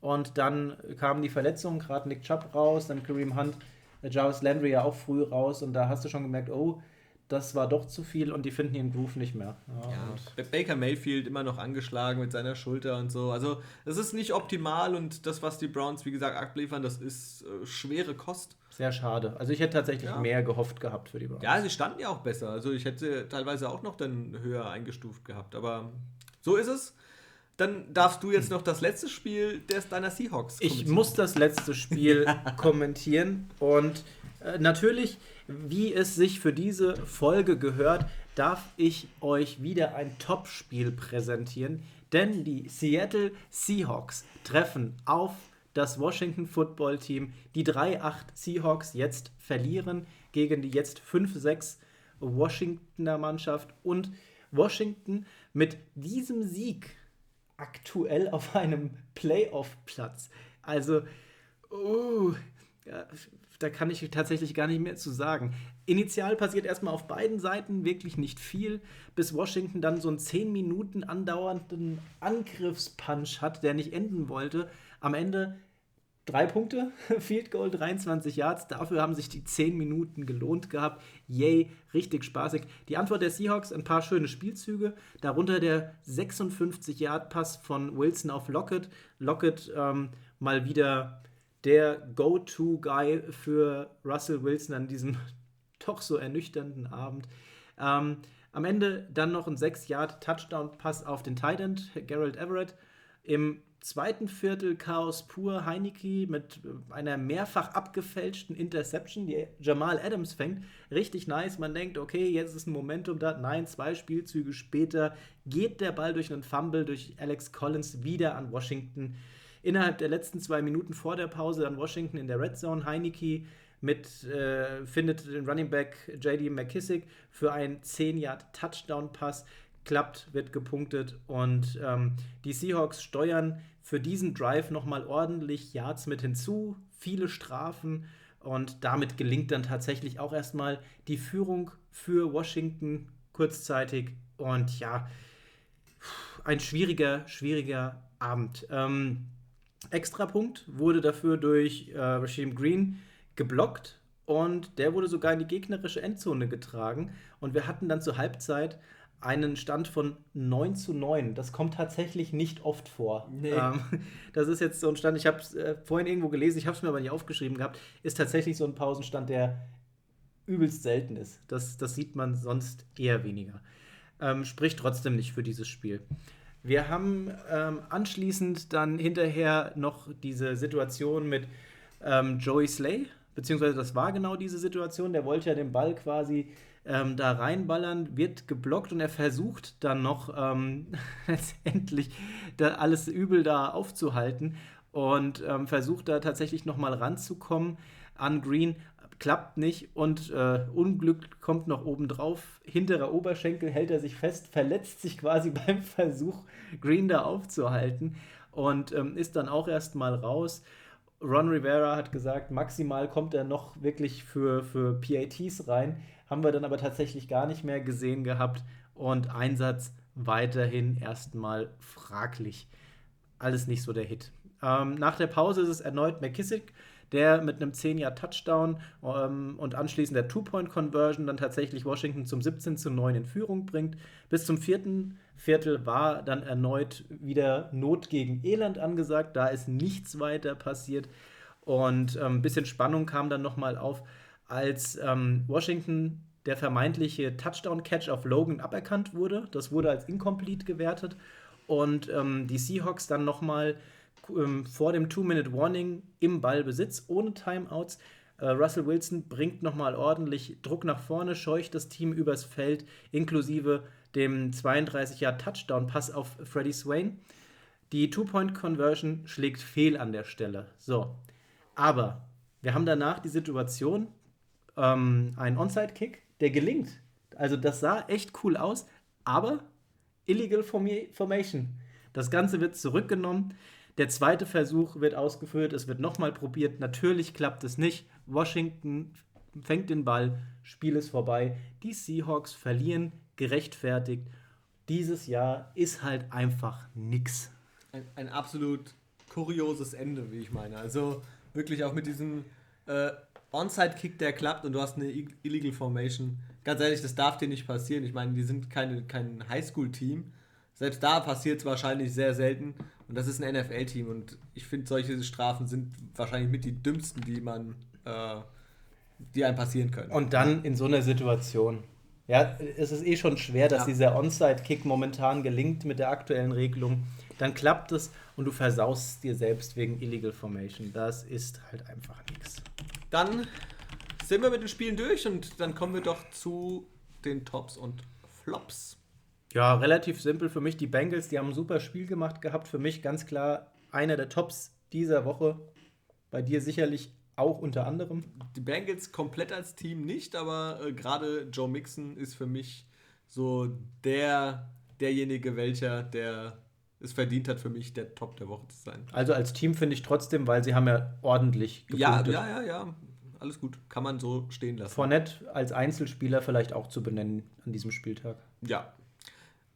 Und dann kamen die Verletzungen, gerade Nick Chubb raus, dann Kareem Hunt, Jarvis Landry ja auch früh raus. Und da hast du schon gemerkt, oh, das war doch zu viel und die finden ihren Groove nicht mehr. Ja, ja Baker Mayfield immer noch angeschlagen mit seiner Schulter und so. Also, es ist nicht optimal und das, was die Browns, wie gesagt, abliefern, das ist äh, schwere Kost. Sehr schade. Also, ich hätte tatsächlich ja. mehr gehofft gehabt für die Browns. Ja, sie standen ja auch besser. Also, ich hätte teilweise auch noch dann höher eingestuft gehabt. Aber so ist es. Dann darfst du jetzt noch das letzte Spiel des deiner Seahawks kommentieren. Ich muss das letzte Spiel kommentieren und äh, natürlich wie es sich für diese Folge gehört, darf ich euch wieder ein Topspiel präsentieren, denn die Seattle Seahawks treffen auf das Washington Football Team. Die 3-8 Seahawks jetzt verlieren gegen die jetzt 5-6 Washingtoner Mannschaft und Washington mit diesem Sieg aktuell auf einem Playoff-Platz. Also, uh, da kann ich tatsächlich gar nicht mehr zu sagen. Initial passiert erstmal auf beiden Seiten wirklich nicht viel, bis Washington dann so einen 10 Minuten andauernden Angriffspunch hat, der nicht enden wollte. Am Ende drei Punkte, Field Goal, 23 Yards. Dafür haben sich die 10 Minuten gelohnt gehabt. Yay, richtig spaßig. Die Antwort der Seahawks, ein paar schöne Spielzüge. Darunter der 56-Yard-Pass von Wilson auf Lockett. Lockett ähm, mal wieder der Go-To-Guy für Russell Wilson an diesem doch so ernüchternden Abend. Ähm, am Ende dann noch ein 6-Yard-Touchdown-Pass auf den Tight End, Gerald Everett. Im zweiten Viertel Chaos pur, Heineke mit einer mehrfach abgefälschten Interception, die Jamal Adams fängt. Richtig nice. Man denkt, okay, jetzt ist ein Momentum da. Nein, zwei Spielzüge später geht der Ball durch einen Fumble durch Alex Collins wieder an Washington Innerhalb der letzten zwei Minuten vor der Pause dann Washington in der Red Zone. Heineke mit, äh, findet den Running Back JD McKissick für einen 10-Yard-Touchdown-Pass. Klappt, wird gepunktet und ähm, die Seahawks steuern für diesen Drive nochmal ordentlich Yards mit hinzu, viele Strafen und damit gelingt dann tatsächlich auch erstmal die Führung für Washington kurzzeitig. Und ja, ein schwieriger, schwieriger Abend. Ähm, Extrapunkt wurde dafür durch äh, Rasheem Green geblockt und der wurde sogar in die gegnerische Endzone getragen. Und wir hatten dann zur Halbzeit einen Stand von 9 zu 9. Das kommt tatsächlich nicht oft vor. Nee. Ähm, das ist jetzt so ein Stand, ich habe es äh, vorhin irgendwo gelesen, ich habe es mir aber nicht aufgeschrieben gehabt, ist tatsächlich so ein Pausenstand, der übelst selten ist. Das, das sieht man sonst eher weniger. Ähm, spricht trotzdem nicht für dieses Spiel. Wir haben ähm, anschließend dann hinterher noch diese Situation mit ähm, Joey Slay, beziehungsweise das war genau diese Situation. Der wollte ja den Ball quasi ähm, da reinballern, wird geblockt und er versucht dann noch ähm, letztendlich da alles übel da aufzuhalten und ähm, versucht da tatsächlich nochmal ranzukommen an Green. Klappt nicht und äh, Unglück kommt noch obendrauf. Hinterer Oberschenkel hält er sich fest, verletzt sich quasi beim Versuch, Green da aufzuhalten und ähm, ist dann auch erstmal raus. Ron Rivera hat gesagt, maximal kommt er noch wirklich für, für PATs rein haben wir dann aber tatsächlich gar nicht mehr gesehen gehabt und Einsatz weiterhin erstmal fraglich. Alles nicht so der Hit. Ähm, nach der Pause ist es erneut McKissick, der mit einem 10-Jahr-Touchdown ähm, und anschließend der Two-Point-Conversion dann tatsächlich Washington zum 17 zu 9 in Führung bringt. Bis zum vierten Viertel war dann erneut wieder Not gegen Elend angesagt. Da ist nichts weiter passiert. Und ähm, ein bisschen Spannung kam dann nochmal auf, als ähm, Washington der vermeintliche Touchdown-Catch auf Logan aberkannt wurde. Das wurde als incomplete gewertet. Und ähm, die Seahawks dann nochmal ähm, vor dem Two-Minute-Warning im Ballbesitz, ohne Timeouts. Äh, Russell Wilson bringt nochmal ordentlich Druck nach vorne, scheucht das Team übers Feld, inklusive dem 32-Jahr-Touchdown-Pass auf Freddie Swain. Die Two-Point-Conversion schlägt fehl an der Stelle. So. Aber wir haben danach die Situation, ähm, ein Onside-Kick, der gelingt. Also das sah echt cool aus, aber Illegal Formation. Das Ganze wird zurückgenommen. Der zweite Versuch wird ausgeführt, es wird nochmal probiert. Natürlich klappt es nicht. Washington fängt den Ball, Spiel ist vorbei. Die Seahawks verlieren gerechtfertigt. Dieses Jahr ist halt einfach nix. Ein, ein absolut kurioses Ende, wie ich meine. Also wirklich auch mit diesem äh, Onside-Kick, der klappt und du hast eine Illegal Formation. Ganz ehrlich, das darf dir nicht passieren. Ich meine, die sind keine, kein Highschool-Team. Selbst da passiert es wahrscheinlich sehr selten. Und das ist ein NFL-Team. Und ich finde, solche Strafen sind wahrscheinlich mit die dümmsten, die man, äh, die einem passieren können. Und dann in so einer Situation. Ja, es ist eh schon schwer, dass ja. dieser Onside-Kick momentan gelingt mit der aktuellen Regelung. Dann klappt es und du versaust dir selbst wegen Illegal Formation. Das ist halt einfach nichts. Dann sind wir mit den Spielen durch und dann kommen wir doch zu den Tops und Flops. Ja, relativ simpel für mich. Die Bengals, die haben ein super Spiel gemacht gehabt. Für mich ganz klar einer der Tops dieser Woche. Bei dir sicherlich auch unter anderem. Die Bengals komplett als Team nicht, aber äh, gerade Joe Mixon ist für mich so der derjenige, welcher der es verdient hat, für mich der Top der Woche zu sein. Also als Team finde ich trotzdem, weil sie haben ja ordentlich gepunktet. Ja, ja, ja, ja. Alles gut. Kann man so stehen lassen. Fournette als Einzelspieler vielleicht auch zu benennen an diesem Spieltag. Ja.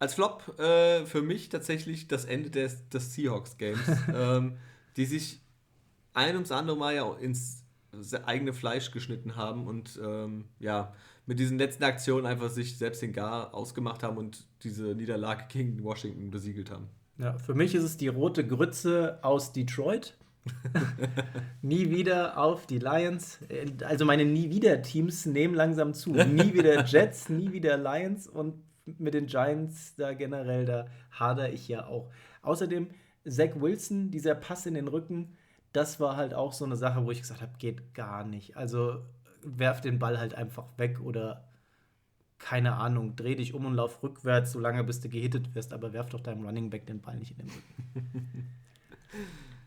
Als Flop äh, für mich tatsächlich das Ende des, des Seahawks-Games, ähm, die sich ein ums andere Mal ja ins eigene Fleisch geschnitten haben und ähm, ja, mit diesen letzten Aktionen einfach sich selbst den Gar ausgemacht haben und diese Niederlage gegen Washington besiegelt haben. Ja, für mich ist es die rote Grütze aus Detroit. nie wieder auf die Lions. Also meine nie wieder Teams nehmen langsam zu. Nie wieder Jets, nie wieder Lions und mit den Giants da generell, da hader ich ja auch. Außerdem Zach Wilson, dieser Pass in den Rücken, das war halt auch so eine Sache, wo ich gesagt habe, geht gar nicht. Also werf den Ball halt einfach weg oder keine Ahnung, dreh dich um und lauf rückwärts, solange bis du gehittet wirst, aber werf doch deinem Running Back den Ball nicht in den Rücken.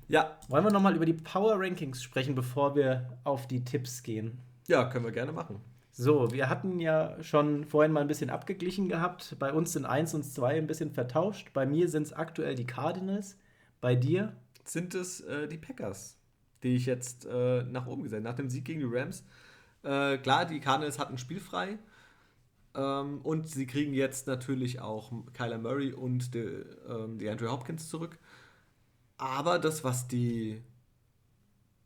Ja. Wollen wir nochmal über die Power Rankings sprechen, bevor wir auf die Tipps gehen? Ja, können wir gerne machen. So, wir hatten ja schon vorhin mal ein bisschen abgeglichen gehabt. Bei uns sind 1 und 2 ein bisschen vertauscht. Bei mir sind es aktuell die Cardinals. Bei dir? Sind es äh, die Packers, die ich jetzt äh, nach oben gesetzt Nach dem Sieg gegen die Rams. Äh, klar, die Cardinals hatten spielfrei. Ähm, und sie kriegen jetzt natürlich auch Kyler Murray und die, ähm, die Andrew Hopkins zurück. Aber das, was die,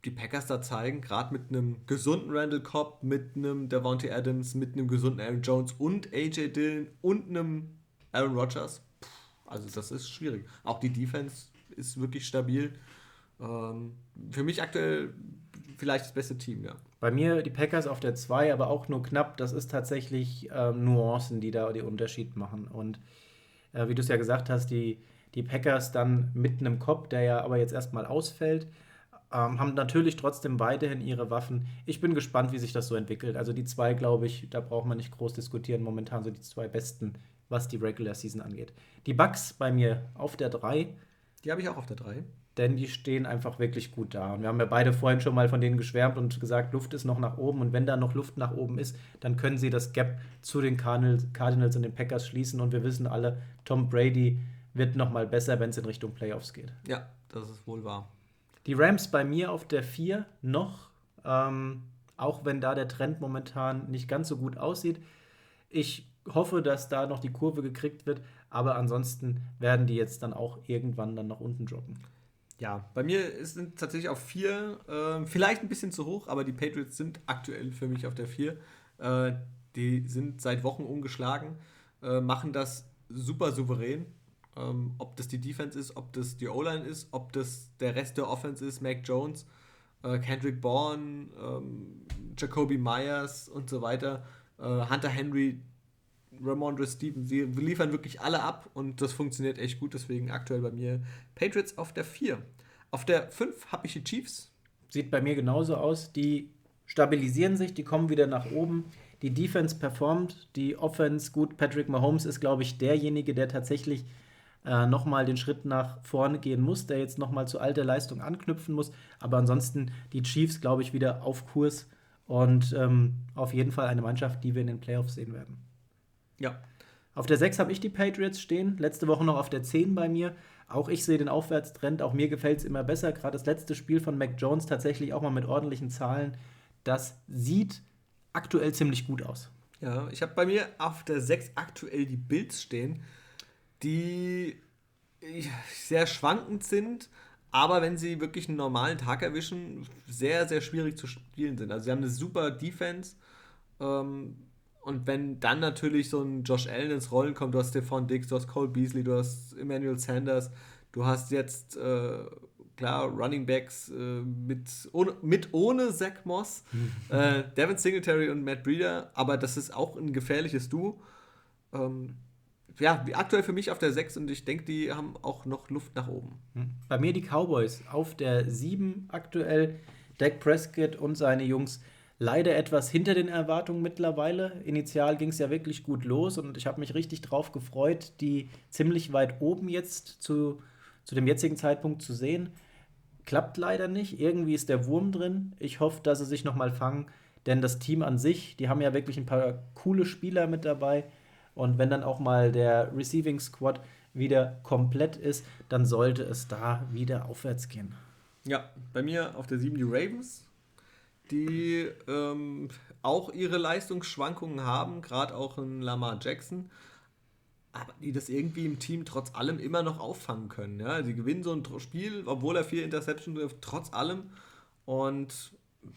die Packers da zeigen, gerade mit einem gesunden Randall Cobb, mit einem Davante Adams, mit einem gesunden Aaron Jones und AJ Dillon und einem Aaron Rodgers, also das ist schwierig. Auch die Defense ist wirklich stabil. Ähm, für mich aktuell vielleicht das beste Team, ja. Bei mir die Packers auf der 2, aber auch nur knapp. Das ist tatsächlich ähm, Nuancen, die da den Unterschied machen. Und äh, wie du es ja gesagt hast, die, die Packers dann mit einem Kopf, der ja aber jetzt erstmal ausfällt, ähm, haben natürlich trotzdem weiterhin ihre Waffen. Ich bin gespannt, wie sich das so entwickelt. Also die zwei, glaube ich, da braucht man nicht groß diskutieren. Momentan so die zwei besten, was die Regular Season angeht. Die Bucks bei mir auf der 3. Die habe ich auch auf der 3 denn die stehen einfach wirklich gut da. Und wir haben ja beide vorhin schon mal von denen geschwärmt und gesagt, Luft ist noch nach oben. Und wenn da noch Luft nach oben ist, dann können sie das Gap zu den Cardinals und den Packers schließen. Und wir wissen alle, Tom Brady wird noch mal besser, wenn es in Richtung Playoffs geht. Ja, das ist wohl wahr. Die Rams bei mir auf der 4 noch, ähm, auch wenn da der Trend momentan nicht ganz so gut aussieht. Ich hoffe, dass da noch die Kurve gekriegt wird, aber ansonsten werden die jetzt dann auch irgendwann dann nach unten droppen. Ja, bei mir sind tatsächlich auf vier, äh, vielleicht ein bisschen zu hoch, aber die Patriots sind aktuell für mich auf der vier. Äh, die sind seit Wochen ungeschlagen, äh, machen das super souverän. Ähm, ob das die Defense ist, ob das die O-Line ist, ob das der Rest der Offense ist, Mac Jones, äh, Kendrick Bourne, ähm, Jacoby Myers und so weiter, äh, Hunter Henry, Ramondre Stevens, sie liefern wirklich alle ab und das funktioniert echt gut. Deswegen aktuell bei mir Patriots auf der 4. Auf der 5 habe ich die Chiefs. Sieht bei mir genauso aus. Die stabilisieren sich, die kommen wieder nach oben. Die Defense performt, die Offense gut. Patrick Mahomes ist, glaube ich, derjenige, der tatsächlich äh, nochmal den Schritt nach vorne gehen muss, der jetzt nochmal zu alter Leistung anknüpfen muss. Aber ansonsten die Chiefs, glaube ich, wieder auf Kurs und ähm, auf jeden Fall eine Mannschaft, die wir in den Playoffs sehen werden. Ja. Auf der 6 habe ich die Patriots stehen, letzte Woche noch auf der 10 bei mir. Auch ich sehe den Aufwärtstrend, auch mir gefällt es immer besser. Gerade das letzte Spiel von Mac Jones tatsächlich auch mal mit ordentlichen Zahlen. Das sieht aktuell ziemlich gut aus. Ja, ich habe bei mir auf der 6 aktuell die Bills stehen, die sehr schwankend sind, aber wenn sie wirklich einen normalen Tag erwischen, sehr, sehr schwierig zu spielen sind. Also sie haben eine super Defense. Ähm, und wenn dann natürlich so ein Josh Allen ins Rollen kommt, du hast Stephon Diggs, du hast Cole Beasley, du hast Emmanuel Sanders, du hast jetzt, äh, klar, Running Backs äh, mit, ohne, mit ohne Zach Moss, äh, Devin Singletary und Matt Breeder, aber das ist auch ein gefährliches Duo. Ähm, ja, aktuell für mich auf der 6 und ich denke, die haben auch noch Luft nach oben. Hm. Bei mir die Cowboys auf der 7 aktuell. Dak Prescott und seine Jungs leider etwas hinter den Erwartungen mittlerweile. Initial ging es ja wirklich gut los und ich habe mich richtig drauf gefreut, die ziemlich weit oben jetzt zu, zu dem jetzigen Zeitpunkt zu sehen. Klappt leider nicht. Irgendwie ist der Wurm drin. Ich hoffe, dass sie sich nochmal fangen, denn das Team an sich, die haben ja wirklich ein paar coole Spieler mit dabei. Und wenn dann auch mal der Receiving Squad wieder komplett ist, dann sollte es da wieder aufwärts gehen. Ja, bei mir auf der 7 die Ravens die ähm, auch ihre Leistungsschwankungen haben, gerade auch in Lamar Jackson, aber die das irgendwie im Team trotz allem immer noch auffangen können. Ja? Sie gewinnen so ein Spiel, obwohl er vier Interceptions wirft, trotz allem. Und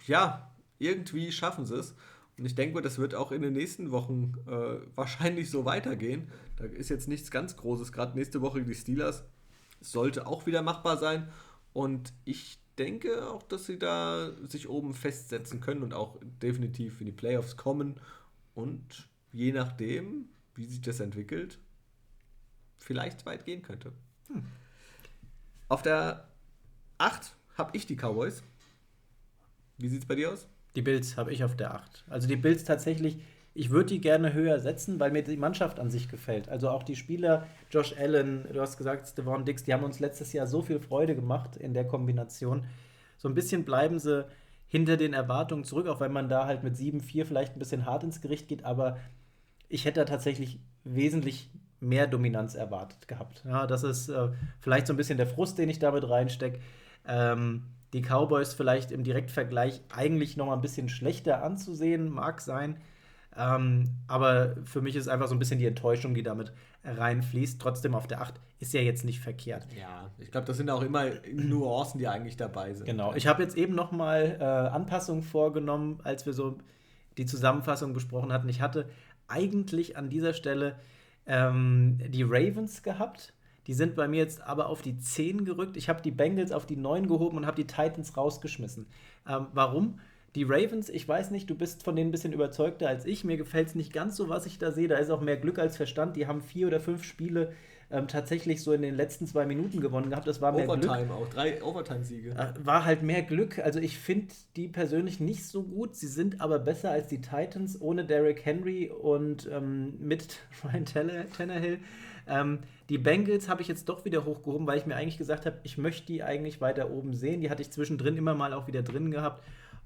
ja, irgendwie schaffen sie es. Und ich denke, das wird auch in den nächsten Wochen äh, wahrscheinlich so weitergehen. Da ist jetzt nichts ganz Großes. Gerade nächste Woche die Steelers sollte auch wieder machbar sein. Und ich denke auch, dass sie da sich oben festsetzen können und auch definitiv in die Playoffs kommen. Und je nachdem, wie sich das entwickelt, vielleicht weit gehen könnte. Hm. Auf der 8 habe ich die Cowboys. Wie sieht es bei dir aus? Die Bills habe ich auf der 8. Also die Bills tatsächlich ich würde die gerne höher setzen, weil mir die Mannschaft an sich gefällt. Also auch die Spieler, Josh Allen, du hast gesagt, Stevan Dix, die haben uns letztes Jahr so viel Freude gemacht in der Kombination. So ein bisschen bleiben sie hinter den Erwartungen zurück, auch wenn man da halt mit 7-4 vielleicht ein bisschen hart ins Gericht geht, aber ich hätte da tatsächlich wesentlich mehr Dominanz erwartet gehabt. Ja, das ist äh, vielleicht so ein bisschen der Frust, den ich damit reinstecke. Ähm, die Cowboys vielleicht im Direktvergleich eigentlich noch mal ein bisschen schlechter anzusehen, mag sein. Ähm, aber für mich ist einfach so ein bisschen die Enttäuschung, die damit reinfließt. Trotzdem auf der 8 ist ja jetzt nicht verkehrt. Ja, ich glaube, das sind auch immer Nuancen, die eigentlich dabei sind. Genau. Ich habe jetzt eben noch mal äh, Anpassungen vorgenommen, als wir so die Zusammenfassung besprochen hatten. Ich hatte eigentlich an dieser Stelle ähm, die Ravens gehabt. Die sind bei mir jetzt aber auf die 10 gerückt. Ich habe die Bengals auf die 9 gehoben und habe die Titans rausgeschmissen. Ähm, warum? Die Ravens, ich weiß nicht, du bist von denen ein bisschen überzeugter als ich. Mir gefällt es nicht ganz so, was ich da sehe. Da ist auch mehr Glück als Verstand. Die haben vier oder fünf Spiele ähm, tatsächlich so in den letzten zwei Minuten gewonnen gehabt. Das war mehr Overtime Glück. auch, drei Overtime-Siege. Äh, war halt mehr Glück. Also ich finde die persönlich nicht so gut. Sie sind aber besser als die Titans ohne Derrick Henry und ähm, mit Ryan Tannehill. Ähm, die Bengals habe ich jetzt doch wieder hochgehoben, weil ich mir eigentlich gesagt habe, ich möchte die eigentlich weiter oben sehen. Die hatte ich zwischendrin immer mal auch wieder drin gehabt.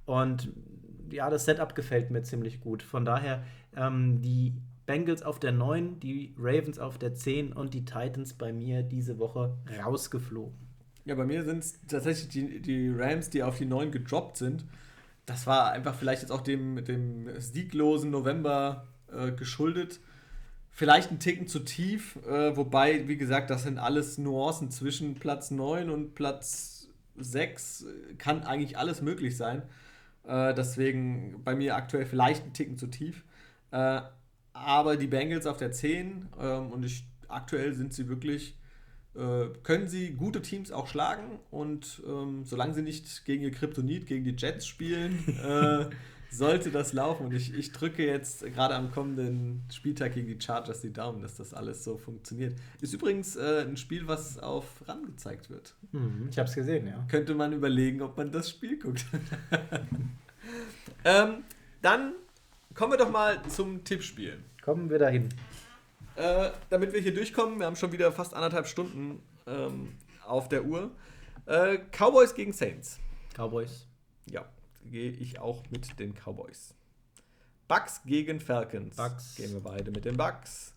Und ja, das Setup gefällt mir ziemlich gut. Von daher ähm, die Bengals auf der 9, die Ravens auf der 10 und die Titans bei mir diese Woche rausgeflogen. Ja, bei mir sind es tatsächlich die, die Rams, die auf die 9 gedroppt sind. Das war einfach vielleicht jetzt auch dem, dem sieglosen November äh, geschuldet. Vielleicht ein Ticken zu tief, äh, wobei, wie gesagt, das sind alles Nuancen zwischen Platz 9 und Platz 6. Kann eigentlich alles möglich sein. Äh, deswegen bei mir aktuell vielleicht ein Ticken zu tief. Äh, aber die Bengals auf der 10 ähm, und ich, aktuell sind sie wirklich, äh, können sie gute Teams auch schlagen und ähm, solange sie nicht gegen ihr Kryptonit, gegen die Jets spielen, äh, sollte das laufen. Und ich, ich drücke jetzt gerade am kommenden Spieltag gegen die Chargers die Daumen, dass das alles so funktioniert. Ist übrigens äh, ein Spiel, was auf RAN gezeigt wird. Mhm, ich habe es gesehen, ja. Könnte man überlegen, ob man das Spiel guckt. ähm, dann kommen wir doch mal zum Tippspiel. Kommen wir dahin. Äh, damit wir hier durchkommen, wir haben schon wieder fast anderthalb Stunden ähm, auf der Uhr. Äh, Cowboys gegen Saints. Cowboys. Ja, gehe ich auch mit den Cowboys. Bucks gegen Falcons. Bucks. Gehen wir beide mit den Bucks.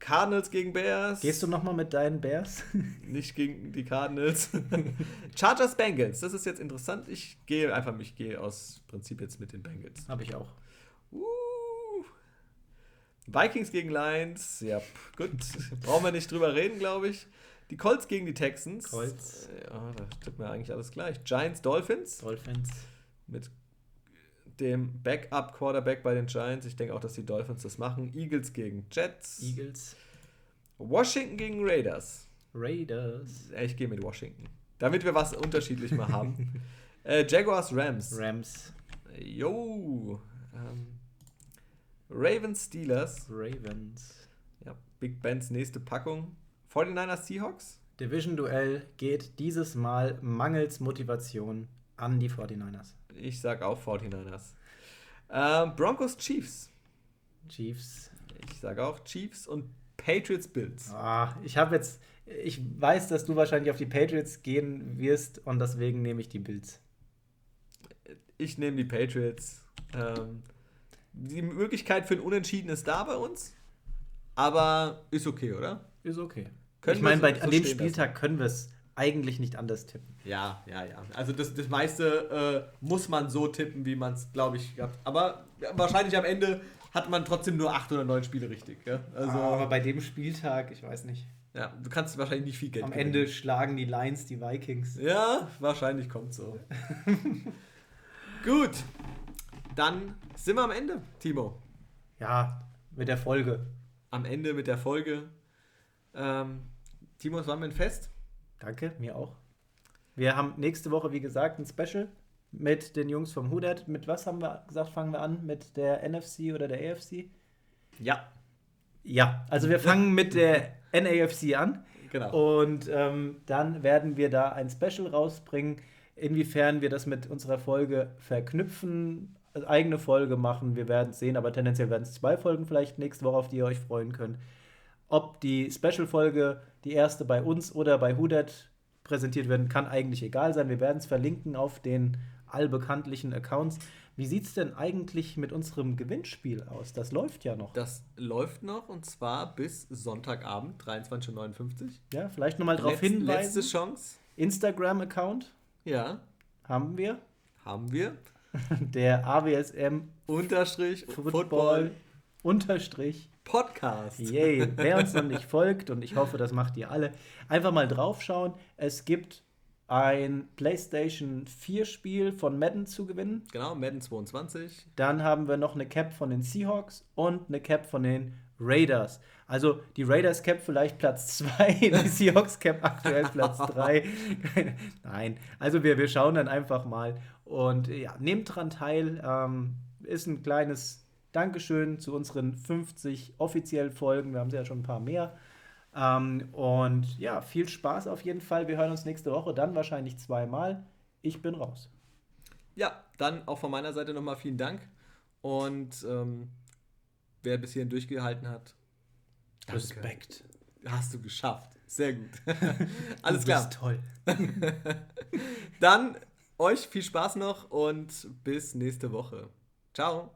Cardinals gegen Bears. Gehst du nochmal mit deinen Bears? Nicht gegen die Cardinals. Chargers Bengals. Das ist jetzt interessant. Ich gehe einfach, ich gehe aus Prinzip jetzt mit den Bengals. Habe ich auch. Uh. Vikings gegen Lions. Ja, gut. Brauchen wir nicht drüber reden, glaube ich. Die Colts gegen die Texans. Colts. Ja, da tut mir eigentlich alles gleich. Giants, Dolphins. Dolphins. Mit dem Backup-Quarterback bei den Giants. Ich denke auch, dass die Dolphins das machen. Eagles gegen Jets. Eagles. Washington gegen Raiders. Raiders. Ich gehe mit Washington. Damit wir was unterschiedlich mal haben. äh, Jaguars, Rams. Rams. Yo. Ähm, Ravens, Steelers. Ravens. Ja, Big Bens nächste Packung. 49ers, Seahawks. Division-Duell geht dieses Mal mangels Motivation an die 49ers. Ich sag auch 49ers. Äh, Broncos, Chiefs. Chiefs. Ich sag auch Chiefs und Patriots, Bills. Ah, ich habe jetzt, ich weiß, dass du wahrscheinlich auf die Patriots gehen wirst und deswegen nehme ich die Bills. Ich nehme die Patriots. Ähm, die Möglichkeit für ein Unentschieden ist da bei uns, aber ist okay, oder? Ist okay. Können ich meine, so an dem Spieltag lassen. können wir es eigentlich nicht anders tippen. Ja, ja, ja. Also das, das meiste äh, muss man so tippen, wie man es, glaube ich, gehabt. Aber wahrscheinlich am Ende hat man trotzdem nur acht oder neun Spiele richtig. Ja? Also, aber bei dem Spieltag, ich weiß nicht. Ja, du kannst wahrscheinlich nicht viel Geld Am gewinnen. Ende schlagen die Lions die Vikings. Ja, wahrscheinlich kommt so. Gut, dann sind wir am Ende, Timo. Ja, mit der Folge. Am Ende mit der Folge. Ähm, Timo, es war mir ein Fest. Danke, mir auch. Wir haben nächste Woche, wie gesagt, ein Special mit den Jungs vom Hudat. Mit was haben wir gesagt, fangen wir an? Mit der NFC oder der AFC? Ja. Ja, also wir fangen mit der NAFC an. Genau. Und ähm, dann werden wir da ein Special rausbringen. Inwiefern wir das mit unserer Folge verknüpfen, eigene Folge machen. Wir werden es sehen, aber tendenziell werden es zwei Folgen vielleicht nächste Woche, auf die ihr euch freuen könnt. Ob die Special-Folge, die erste bei uns oder bei Hudet präsentiert werden, kann eigentlich egal sein. Wir werden es verlinken auf den allbekanntlichen Accounts. Wie sieht es denn eigentlich mit unserem Gewinnspiel aus? Das läuft ja noch. Das läuft noch und zwar bis Sonntagabend, 23.59 Uhr. Ja, vielleicht nochmal darauf Letz, hinweisen. Letzte Chance. Instagram-Account. Ja. Haben wir. Haben wir. Der AWSM Unterstrich Football, Football Unterstrich Podcast. Yay. Wer uns noch nicht folgt, und ich hoffe, das macht ihr alle, einfach mal draufschauen. Es gibt ein PlayStation 4 Spiel von Madden zu gewinnen. Genau, Madden 22. Dann haben wir noch eine Cap von den Seahawks und eine Cap von den Raiders. Also die Raiders Cap vielleicht Platz 2, die Seahawks Cap aktuell Platz 3. Nein, also wir, wir schauen dann einfach mal. Und ja, nehmt dran teil. Ähm, ist ein kleines Dankeschön zu unseren 50 offiziellen Folgen. Wir haben ja schon ein paar mehr. Ähm, und ja, viel Spaß auf jeden Fall. Wir hören uns nächste Woche, dann wahrscheinlich zweimal. Ich bin raus. Ja, dann auch von meiner Seite nochmal vielen Dank. Und ähm, wer bis hierhin durchgehalten hat, danke. Respekt. Hast du geschafft. Sehr gut. Alles du klar. toll. dann euch viel Spaß noch und bis nächste Woche. Ciao.